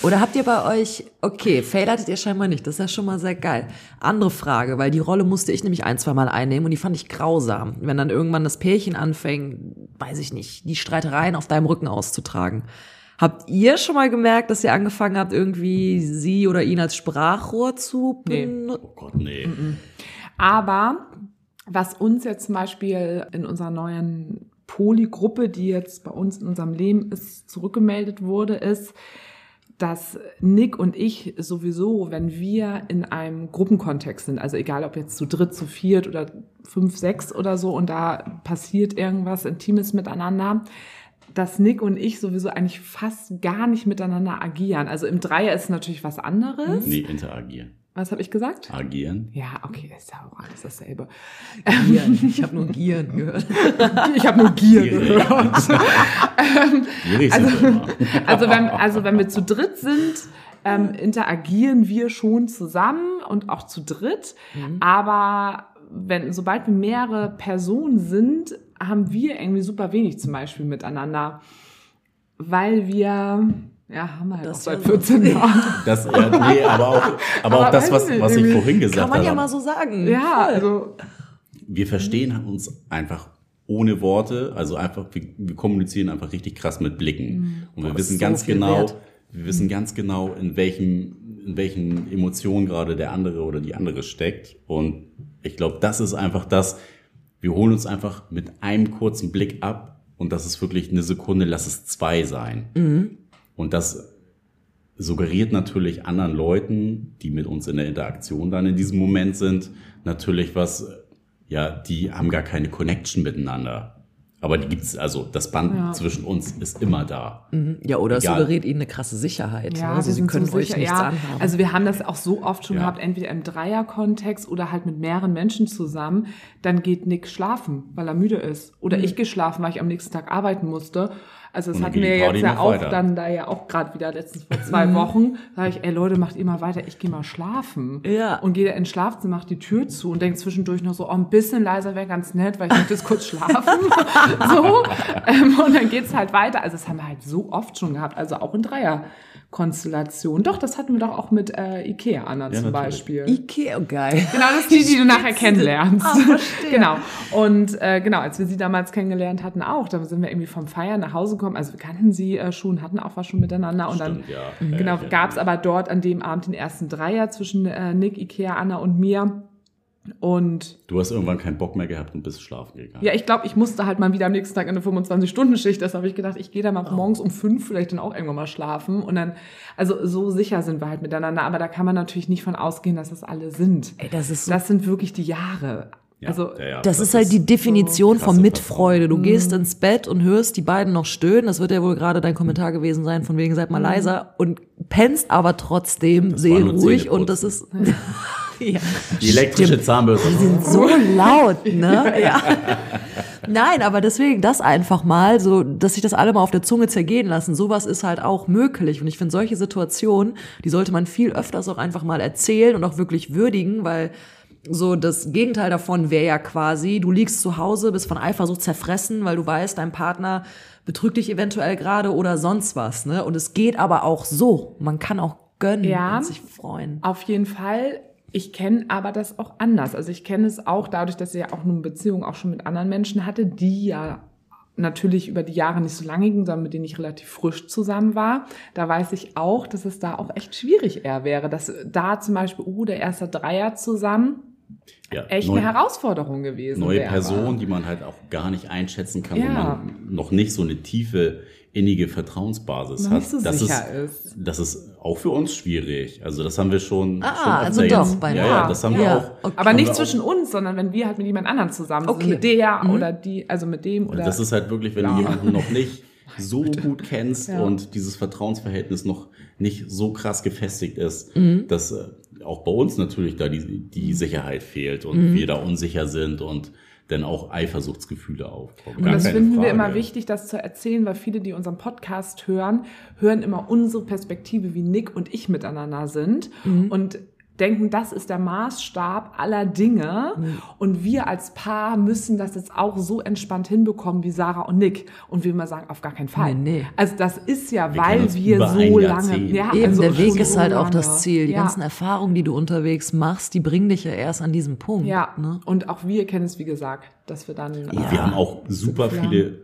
Oder habt ihr bei euch, okay, Fail hattet ihr scheinbar nicht, das ist ja schon mal sehr geil. Andere Frage, weil die Rolle musste ich nämlich ein, zwei Mal einnehmen und die fand ich grausam. Wenn dann irgendwann das Pärchen anfängt, weiß ich nicht, die Streitereien auf deinem Rücken auszutragen. Habt ihr schon mal gemerkt, dass ihr angefangen habt, irgendwie sie oder ihn als Sprachrohr zu Nee. benutzen? oh Gott, nee. Aber was uns jetzt zum Beispiel in unserer neuen Poly-Gruppe, die jetzt bei uns in unserem Leben ist, zurückgemeldet wurde, ist, dass Nick und ich sowieso, wenn wir in einem Gruppenkontext sind, also egal ob jetzt zu dritt, zu viert oder fünf, sechs oder so und da passiert irgendwas Intimes miteinander, dass Nick und ich sowieso eigentlich fast gar nicht miteinander agieren. Also im Dreier ist natürlich was anderes. Nee, interagieren. Was habe ich gesagt? Agieren. Ja, okay, ist ja auch alles dasselbe. Gieren. Ich habe nur Gieren gehört. Ich habe nur Gier Gierig. gehört. Wir immer. Also wenn, also wenn wir zu dritt sind, ähm, interagieren wir schon zusammen und auch zu dritt. Aber wenn, sobald wir mehrere Personen sind, haben wir irgendwie super wenig zum Beispiel miteinander. Weil wir, ja, haben wir halt Das auch seit ja so. 14 Jahren. Das, ja, nee, aber auch, aber Aber auch das, was, was ich vorhin gesagt Kann man habe. ja mal so sagen. Ja, also wir verstehen uns einfach ohne Worte, also einfach, wir, wir kommunizieren einfach richtig krass mit Blicken. Und wir wissen ganz so viel genau, wert. wir wissen ganz genau, in welchem, in welchen Emotionen gerade der andere oder die andere steckt. Und ich glaube, das ist einfach das, wir holen uns einfach mit einem kurzen Blick ab und das ist wirklich eine Sekunde, lass es zwei sein. Und das suggeriert natürlich anderen Leuten, die mit uns in der Interaktion dann in diesem Moment sind, natürlich was, ja, die haben gar keine Connection miteinander. Aber die gibt's, also das Band Ja. zwischen uns ist immer da. Ja, oder es suggeriert ihnen eine krasse Sicherheit. ne? Also wir sie können so euch sicher, nichts ja. anhaben. Also wir haben das auch so oft schon Ja. gehabt, entweder im Dreier-Kontext oder halt mit mehreren Menschen zusammen. Dann geht Nick schlafen, weil er müde ist. Oder Mhm. ich gehe schlafen, weil ich am nächsten Tag arbeiten musste. Also das hatten wir die Party jetzt ja auch weiter. dann da ja auch gerade wieder letztens vor zwei Mhm. Wochen. Sage ich, ey Leute, macht ihr mal weiter, ich gehe mal schlafen. Ja. Und gehe ins Schlafzimmer, macht die Tür zu und denkt zwischendurch noch so, oh, ein bisschen leiser wäre ganz nett, weil ich möchte jetzt kurz schlafen. so. Ähm, und dann geht's halt weiter. Also das haben wir halt so oft schon gehabt, also auch in Dreierkonstellationen. Doch, das hatten wir doch auch mit äh, Ikea, Anna zum natürlich. Beispiel. Ikea, oh, geil. Genau, das ist die, die du nachher kennenlernst. Ah, verstehe. genau. Und äh, genau, als wir sie damals kennengelernt hatten, auch, da sind wir irgendwie vom Feiern nach Hause gekommen. Also wir kannten sie äh, schon, hatten auch was schon miteinander. Und dann Stimmt, ja. Ja, genau, ja, gab es ja. aber dort an dem Abend den ersten Dreier zwischen äh, Nick, Ikea, Anna und mir. Und Du hast irgendwann keinen Bock mehr gehabt und bist schlafen gegangen. ja, ich glaube, ich musste halt mal wieder am nächsten Tag in eine 25-Stunden-Schicht. Das habe ich gedacht, ich gehe da mal morgens um fünf vielleicht dann auch irgendwann mal schlafen. Und dann, also so sicher sind wir halt miteinander. Aber da kann man natürlich nicht von ausgehen, dass das alle sind. Ey, das ist so Das sind wirklich die Jahre. Ja, also ja, ja, Das, ist halt die Definition krasse von Mitfreude. Du Mhm. gehst ins Bett und hörst die beiden noch stöhnen. Das wird ja wohl gerade dein Kommentar gewesen sein, von wegen seid mal Mhm. leiser und pennst aber trotzdem Das seelenruhig und das ist ja, Die elektrische Zahnbürste. so laut, ne? Ja. Nein, aber deswegen das einfach mal, so, dass sich das alle mal auf der Zunge zergehen lassen. Sowas ist halt auch möglich. Und ich finde, solche Situationen, die sollte man viel öfters auch einfach mal erzählen und auch wirklich würdigen, weil so das Gegenteil davon wäre ja quasi, du liegst zu Hause, bist von Eifersucht zerfressen, weil du weißt, dein Partner betrügt dich eventuell gerade oder sonst was, ne? Und es geht aber auch so. Man kann auch gönnen Ja. und sich freuen. Auf jeden Fall. Ich kenne aber das auch anders. Also ich kenne es auch dadurch, dass ich ja auch eine Beziehung auch schon mit anderen Menschen hatte, die ja natürlich über die Jahre nicht so lange ging, sondern mit denen ich relativ frisch zusammen war. Da weiß ich auch, dass es da auch echt schwierig eher wäre, dass da zum Beispiel, oh, der erste Dreier zusammen, ja, echt neu, eine Herausforderung gewesen neue. Person, die man halt auch gar nicht einschätzen kann, wo Ja. man noch nicht so eine tiefe innige Vertrauensbasis Noch hat. nicht so das sicher ist, ist. Das ist auch für uns schwierig. Also das haben wir schon. Ah, schon also doch, jetzt- bei ja, mir. ja, das haben wir Ja, auch. okay. Aber nicht wir zwischen uns, sondern wenn wir halt mit jemand anderem zusammen sind. Okay. Mit der Mhm. oder die, also mit dem oder. Das ist halt wirklich, wenn Ja. du jemanden noch nicht so gut kennst Ja. und dieses Vertrauensverhältnis noch nicht so krass gefestigt ist, Mhm. dass äh, auch bei uns natürlich da die, die Sicherheit fehlt und Mhm. wir da unsicher sind und dann auch Eifersuchtsgefühle aufkommen. Und Gar das finden wir Frage. immer wichtig, das zu erzählen, weil viele, die unseren Podcast hören, hören immer unsere Perspektive, wie Nick und ich miteinander sind und denken, das ist der Maßstab aller Dinge. Und wir als Paar müssen das jetzt auch so entspannt hinbekommen wie Sarah und Nick. Und wir immer sagen, auf gar keinen Fall. Nee, nee. Also das ist ja, Wir weil wir so lange. Ja, Eben, also der Weg ist halt auch das Ziel. Die ja. ganzen Erfahrungen, die du unterwegs machst, die bringen dich ja erst an diesen Punkt. Ja, Ne? und auch wir kennen es, wie gesagt, dass wir dann. Und wir haben auch super viele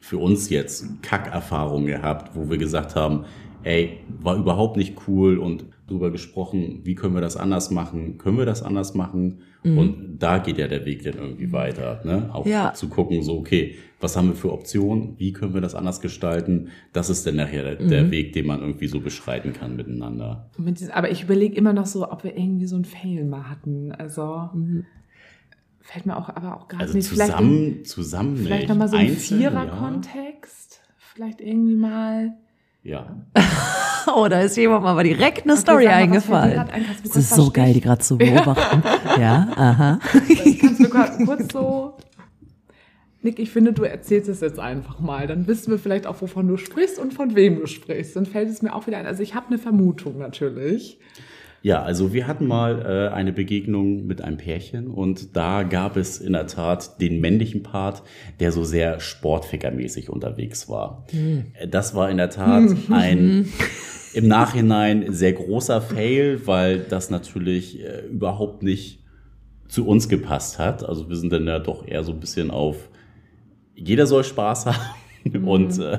für uns jetzt Kackerfahrungen gehabt, wo wir gesagt haben, ey, war überhaupt nicht cool und drüber gesprochen, wie können wir das anders machen? Können wir das anders machen? Und da geht ja der Weg dann irgendwie weiter, ne? Auch Ja. zu gucken, so, okay, was haben wir für Optionen? Wie können wir das anders gestalten? Das ist dann nachher der, der Weg, den man irgendwie so beschreiten kann miteinander. Aber ich überlege immer noch so, ob wir irgendwie so ein Fail mal hatten. Also fällt mir auch aber auch gerade Also nicht. Vielleicht, zusammen, zusammen vielleicht nicht. nochmal so ein Vierer-Kontext. Vielleicht irgendwie mal. Ja. Oh, da ist jemand mal direkt eine Story fällt dir eingefallen. Das ist so geil, die gerade zu beobachten. ja, aha. Kannst du grad kurz so. Nick, ich finde, du erzählst es jetzt einfach mal. Dann wissen wir vielleicht auch, wovon du sprichst und von wem du sprichst. Dann fällt es mir auch wieder ein. Also ich habe eine Vermutung natürlich. Ja, also wir hatten mal äh, eine Begegnung mit einem Pärchen und da gab es in der Tat den männlichen Part, der so sehr sportfickermäßig unterwegs war. Äh, Das war in der Tat ein im Nachhinein sehr großer Fail, weil das natürlich äh, überhaupt nicht zu uns gepasst hat. Also wir sind dann ja doch eher so ein bisschen auf jeder soll Spaß haben und äh,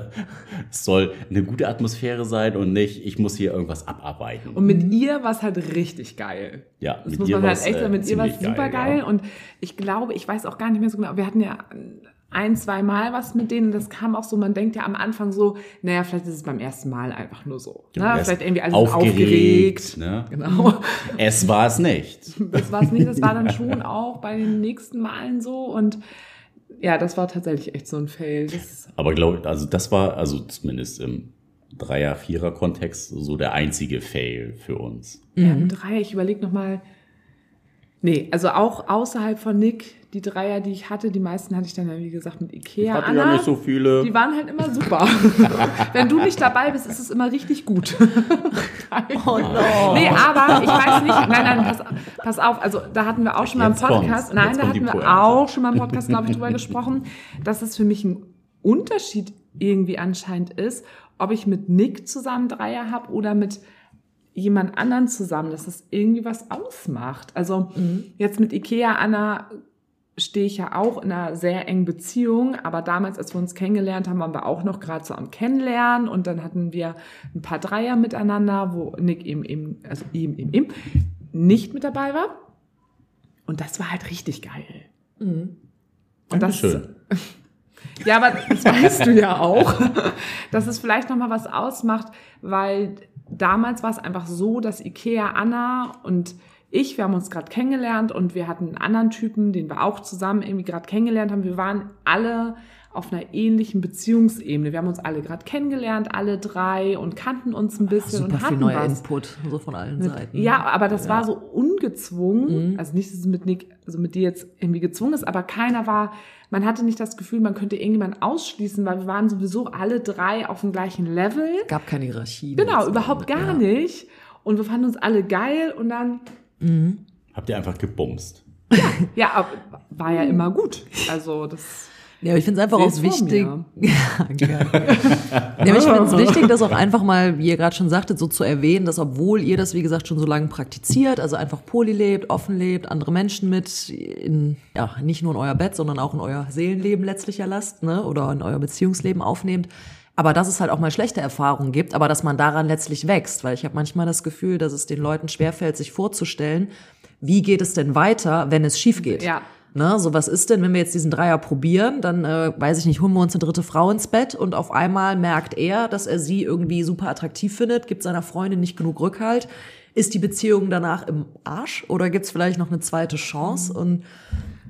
es soll eine gute Atmosphäre sein und nicht, ich muss hier irgendwas abarbeiten. Und mit ihr war es halt richtig geil. Ja, Das mit muss ihr man halt echt sagen, äh, mit ihr war es super geil, ja. Und ich glaube, ich weiß auch gar nicht mehr so genau, wir hatten ja ein, zwei Mal was mit denen. Das kam auch so, man denkt ja am Anfang so, naja, vielleicht ist es beim ersten Mal einfach nur so. Ja, Ne? Vielleicht irgendwie alles aufgeregt. aufgeregt, ne? Genau. Es war es nicht. Das war es nicht, das war dann schon auch bei den nächsten Malen so. Und ja, das war tatsächlich echt so ein Fail. Das, Aber glaube ich, also das war, also zumindest im Dreier-, Vierer-Kontext so der einzige Fail für uns. ja, im Dreier, ich überlege nochmal. Nee, also auch außerhalb von Nick, die Dreier, die ich hatte, die meisten hatte ich dann ja, wie gesagt, mit Ikea. Hatte Anna, ja nicht so viele. Die waren halt immer super. Wenn du nicht dabei bist, ist es immer richtig gut. Oh no. Nee, aber ich weiß nicht. Nein, nein, pass, pass auf. Also da hatten wir auch schon mal im. Podcast. Nein, da hatten wir auch schon mal im Podcast, glaube ich, drüber gesprochen, dass es für mich ein Unterschied irgendwie anscheinend ist, ob ich mit Nick zusammen Dreier habe oder mit jemand anderen zusammen, dass das irgendwie was ausmacht. Also jetzt mit Ikea Anna stehe ich ja auch in einer sehr engen Beziehung, aber damals, als wir uns kennengelernt haben, waren wir auch noch gerade so am Kennenlernen und dann hatten wir ein paar Dreier miteinander, wo Nick eben, eben also eben, eben, eben nicht mit dabei war. Und das war halt richtig geil. Und das, Dankeschön. ja, aber das weißt du ja auch, dass es vielleicht noch mal was ausmacht, weil damals war es einfach so, dass Ikea Anna und ich, wir haben uns gerade kennengelernt und wir hatten einen anderen Typen, den wir auch zusammen irgendwie gerade kennengelernt haben. Wir waren alle auf einer ähnlichen Beziehungsebene. Wir haben uns alle gerade kennengelernt, alle drei und kannten uns ein bisschen Super und viel hatten neuer was. Input, so von allen Mit, Seiten. ja, aber das war so Mhm. ungezwungen. Also nicht, dass es mit Nick, also mit dir jetzt irgendwie gezwungen ist, aber keiner war, man hatte nicht das Gefühl, man könnte irgendjemanden ausschließen, weil wir waren sowieso alle drei auf dem gleichen Level. Gab keine Hierarchie. Genau, überhaupt gar nicht. Und wir fanden uns alle geil und dann, Habt ihr einfach gebumst. ja, ab- war ja immer gut. Also das. Ja, aber ich finde es einfach Seh's auch wichtig. Ja, geil. ja, aber ich finde es wichtig, das auch einfach mal, wie ihr gerade schon sagtet, so zu erwähnen, dass obwohl ihr das, wie gesagt, schon so lange praktiziert, also einfach poly lebt, offen lebt, andere Menschen mit in, ja, nicht nur in euer Bett, sondern auch in euer Seelenleben letztlich erlasst, ne, oder in euer Beziehungsleben aufnehmt. Aber dass es halt auch mal schlechte Erfahrungen gibt, aber dass man daran letztlich wächst, weil ich habe manchmal das Gefühl, dass es den Leuten schwerfällt, sich vorzustellen, wie geht es denn weiter, wenn es schief geht? Ja. Ne, so was ist denn, wenn wir jetzt diesen Dreier probieren, dann äh, weiß ich nicht, holen wir uns eine dritte Frau ins Bett und auf einmal merkt er, dass er sie irgendwie super attraktiv findet, gibt seiner Freundin nicht genug Rückhalt. Ist die Beziehung danach im Arsch oder gibt's vielleicht noch eine zweite Chance? Und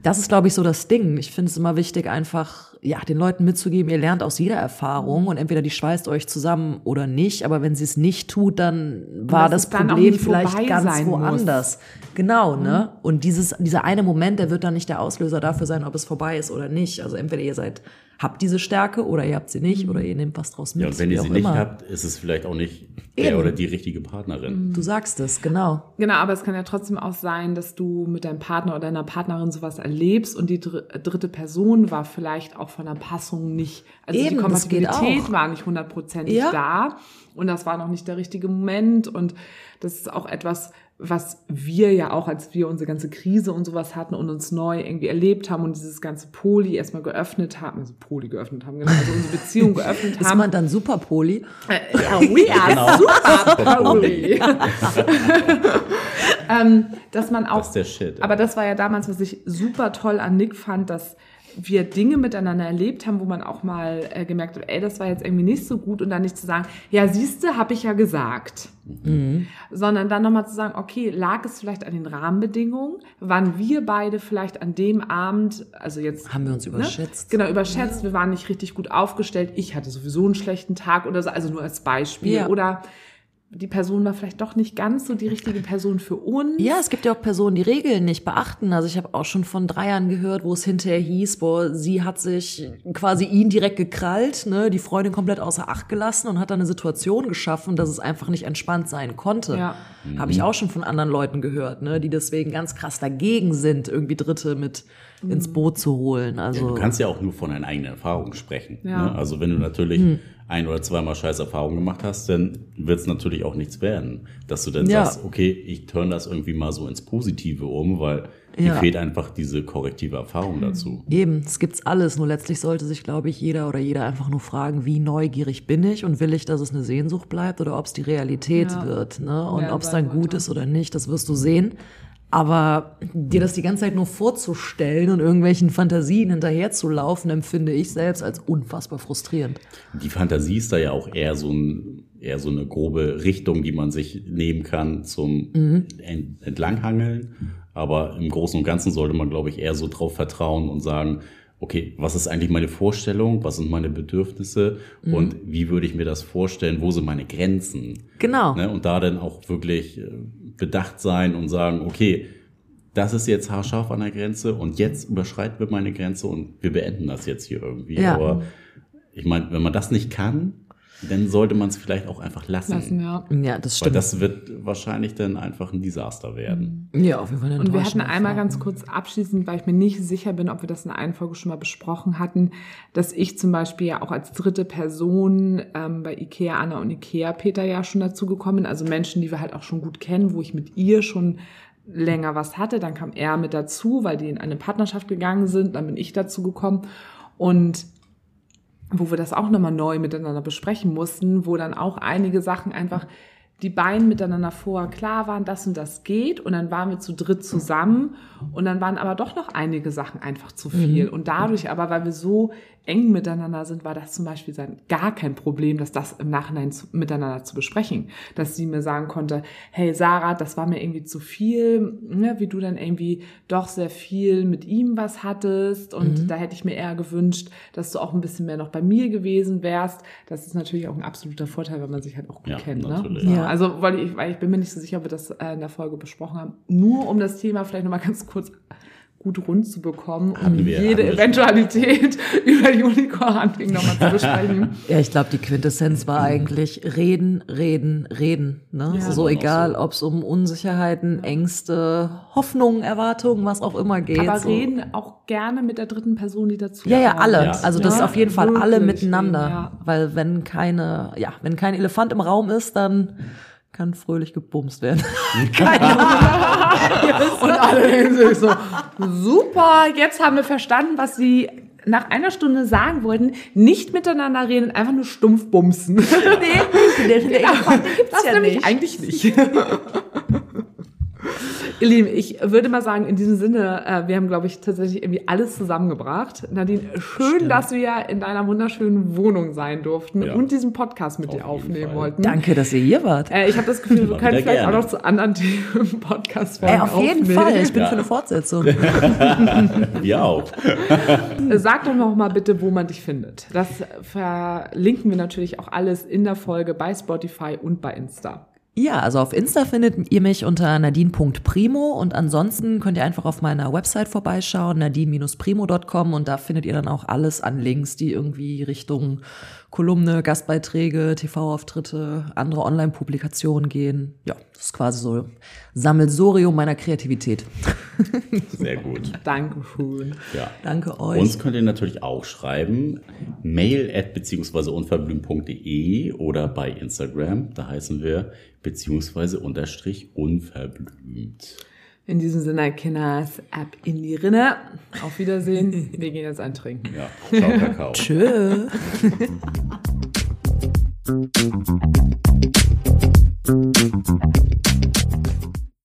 das ist, glaube ich, so das Ding. Ich finde es immer wichtig, einfach ja, den Leuten mitzugeben, ihr lernt aus jeder Erfahrung und entweder die schweißt euch zusammen oder nicht, aber wenn sie es nicht tut, dann war das Problem vielleicht ganz sein muss. woanders. Genau, ne? Und dieses, dieser eine Moment, der wird dann nicht der Auslöser dafür sein, ob es vorbei ist oder nicht. Also entweder ihr seid, habt diese Stärke oder ihr habt sie nicht oder ihr nehmt was draus mit. Ja, und wenn ihr sie nicht immer. habt, ist es vielleicht auch nicht der Eben. oder die richtige Partnerin. Du sagst es, genau. Genau, aber es kann ja trotzdem auch sein, dass du mit deinem Partner oder deiner Partnerin sowas erlebst und die dr dritte Person war vielleicht auch von der Passung nicht, also Eben, die das geht Kompatibilität war nicht hundertprozentig Ja. da und das war noch nicht der richtige Moment und das ist auch etwas, was wir ja auch, als wir unsere ganze Krise und sowas hatten und uns neu irgendwie erlebt haben und dieses ganze Poli erstmal geöffnet haben, also Poli geöffnet haben, genau, also unsere Beziehung geöffnet Ist haben. man dann super Poli? Ja, we are Genau. super Pauli. ähm, dass man auch, Das ist der Shit. aber das war ja damals, was ich super toll an Nick fand, dass wir Dinge miteinander erlebt haben, wo man auch mal äh, gemerkt hat, ey, das war jetzt irgendwie nicht so gut und dann nicht zu sagen, ja, siehste, habe ich ja gesagt. Sondern dann nochmal zu sagen, okay, lag es vielleicht an den Rahmenbedingungen? Waren wir beide vielleicht an dem Abend, also jetzt Haben wir uns überschätzt? Ne? Genau, überschätzt. Wir waren nicht richtig gut aufgestellt. Ich hatte sowieso einen schlechten Tag oder so, also nur als Beispiel. Ja. Oder die Person war vielleicht doch nicht ganz so die richtige Person für uns. Ja, es gibt ja auch Personen, die Regeln nicht beachten. Also ich habe auch schon von Dreiern gehört, wo es hinterher hieß, boah, sie hat sich quasi ihn direkt gekrallt, ne, die Freundin komplett außer Acht gelassen und hat dann eine Situation geschaffen, dass es einfach nicht entspannt sein konnte. Ja. Habe ich auch schon von anderen Leuten gehört, ne, die deswegen ganz krass dagegen sind, irgendwie Dritte mit ins Boot zu holen. Also Du kannst ja auch nur von deinen eigenen Erfahrungen sprechen. Ja. Ne? Also wenn du natürlich Hm. ein oder zweimal scheiß Erfahrungen gemacht hast, dann wird es natürlich auch nichts werden. Dass du dann Ja. sagst, okay, ich turn das irgendwie mal so ins Positive um, weil mir Ja. fehlt einfach diese korrektive Erfahrung dazu. Eben, es gibt's alles. Nur letztlich sollte sich, glaube ich, jeder oder jeder einfach nur fragen, wie neugierig bin ich und will ich, dass es eine Sehnsucht bleibt oder ob es die Realität Ja. wird. Ne? Und Ja, ob es dann gut ist oder nicht, das wirst du sehen. Aber dir das die ganze Zeit nur vorzustellen und irgendwelchen Fantasien hinterherzulaufen, empfinde ich selbst als unfassbar frustrierend. Die Fantasie ist da ja auch eher so, ein, eher so eine grobe Richtung, die man sich nehmen kann zum Mhm. Ent Entlanghangeln. Aber im Großen und Ganzen sollte man, glaube ich, eher so drauf vertrauen und sagen, okay, was ist eigentlich meine Vorstellung? Was sind meine Bedürfnisse? Mhm. Und wie würde ich mir das vorstellen? Wo sind meine Grenzen? Genau. Ne? Und da dann auch wirklich äh, bedacht sein und sagen, okay, das ist jetzt haarscharf an der Grenze und jetzt überschreiten wir meine Grenze und wir beenden das jetzt hier irgendwie. Ja. Aber ich meine, wenn man das nicht kann, dann sollte man es vielleicht auch einfach lassen. Lassen, ja. Ja, das Weil stimmt. das wird wahrscheinlich dann einfach ein Desaster werden. ja, auf jeden Fall Und wir hatten einmal ganz kurz abschließend, weil ich mir nicht sicher bin, ob wir das in einer Folge schon mal besprochen hatten, dass ich zum Beispiel ja auch als dritte Person ähm, bei Ikea Anna und Ikea Peter ja schon dazu gekommen bin. Also Menschen, die wir halt auch schon gut kennen, wo ich mit ihr schon länger was hatte. Dann kam er mit dazu, weil die in eine Partnerschaft gegangen sind. Dann bin ich dazu gekommen. Und wo wir das auch nochmal neu miteinander besprechen mussten, wo dann auch einige Sachen einfach die beiden miteinander vorher klar waren, das und das geht und dann waren wir zu dritt zusammen und dann waren aber doch noch einige Sachen einfach zu viel und dadurch aber, weil wir so eng miteinander sind, war das zum Beispiel dann gar kein Problem, dass das im Nachhinein zu, miteinander zu besprechen, dass sie mir sagen konnte, hey Sarah, das war mir irgendwie zu viel, ne, wie du dann irgendwie doch sehr viel mit ihm was hattest und da hätte ich mir eher gewünscht, dass du auch ein bisschen mehr noch bei mir gewesen wärst. Das ist natürlich auch ein absoluter Vorteil, wenn man sich halt auch gut Ja, kennt. natürlich. Ne? Ja. Also, weil ich, weil ich bin mir nicht so sicher, ob wir das äh, in der Folge besprochen haben. Nur um das Thema vielleicht nochmal ganz kurz gut rund zu bekommen, um wir- jede. Eventualität über die Unicorn-Hunting nochmal zu besprechen. Ja, ich glaube, die Quintessenz war eigentlich reden, reden, reden. Ne? Ja. so egal, so. ob es um Unsicherheiten, Ängste, Hoffnungen, Erwartungen, was auch immer geht. Aber so. reden auch gerne mit der dritten Person, die dazu Ja, ja, alle. Ja. Also das ist Ja, auf jeden Fall alle miteinander. reden, ja. Weil wenn keine, ja, wenn kein Elefant im Raum ist, dann kann fröhlich gebumst werden. Und alle denken sich so, super, jetzt haben wir verstanden, was sie nach einer Stunde sagen wollten. Nicht miteinander reden, einfach nur stumpf bumsen. nee, den Elefant gibt's Das ja nämlich nicht. eigentlich nicht. Ihr Lieben, ich würde mal sagen, in diesem Sinne, äh, wir haben, glaube ich, tatsächlich irgendwie alles zusammengebracht. Nadine, schön, Stimmt. dass wir in deiner wunderschönen Wohnung sein durften Ja. und diesen Podcast mit Auf dir jeden aufnehmen Fall. wollten. Danke, dass ihr hier wart. Äh, ich habe das Gefühl, wir können vielleicht auch gerne. noch zu anderen Themen Podcast-Folgen Ey, auf jeden aufnehmen. Fall. Ich bin Ja. für eine Fortsetzung. Wir auch. Äh, Sag doch noch mal bitte, wo man dich findet. Das verlinken wir natürlich auch alles in der Folge bei Spotify und bei Insta. Ja, also auf Insta findet ihr mich unter nadine.primo und ansonsten könnt ihr einfach auf meiner Website vorbeischauen, nadine-primo.com und da findet ihr dann auch alles an Links, die irgendwie Richtung Kolumne, Gastbeiträge, TV-Auftritte, andere Online-Publikationen gehen. Ja, das ist quasi so Sammelsurium meiner Kreativität. Sehr gut. Dankeschön. Ja. Danke euch. Uns könnt ihr natürlich auch schreiben. Mail at beziehungsweise unverblümt.de oder bei Instagram. Da heißen wir beziehungsweise unterstrich unverblümt. In diesem Sinne, Kinders, ab in die Rinne. Auf Wiedersehen. Wir gehen jetzt antrinken. Ja, ciao, Kakao. Tschö.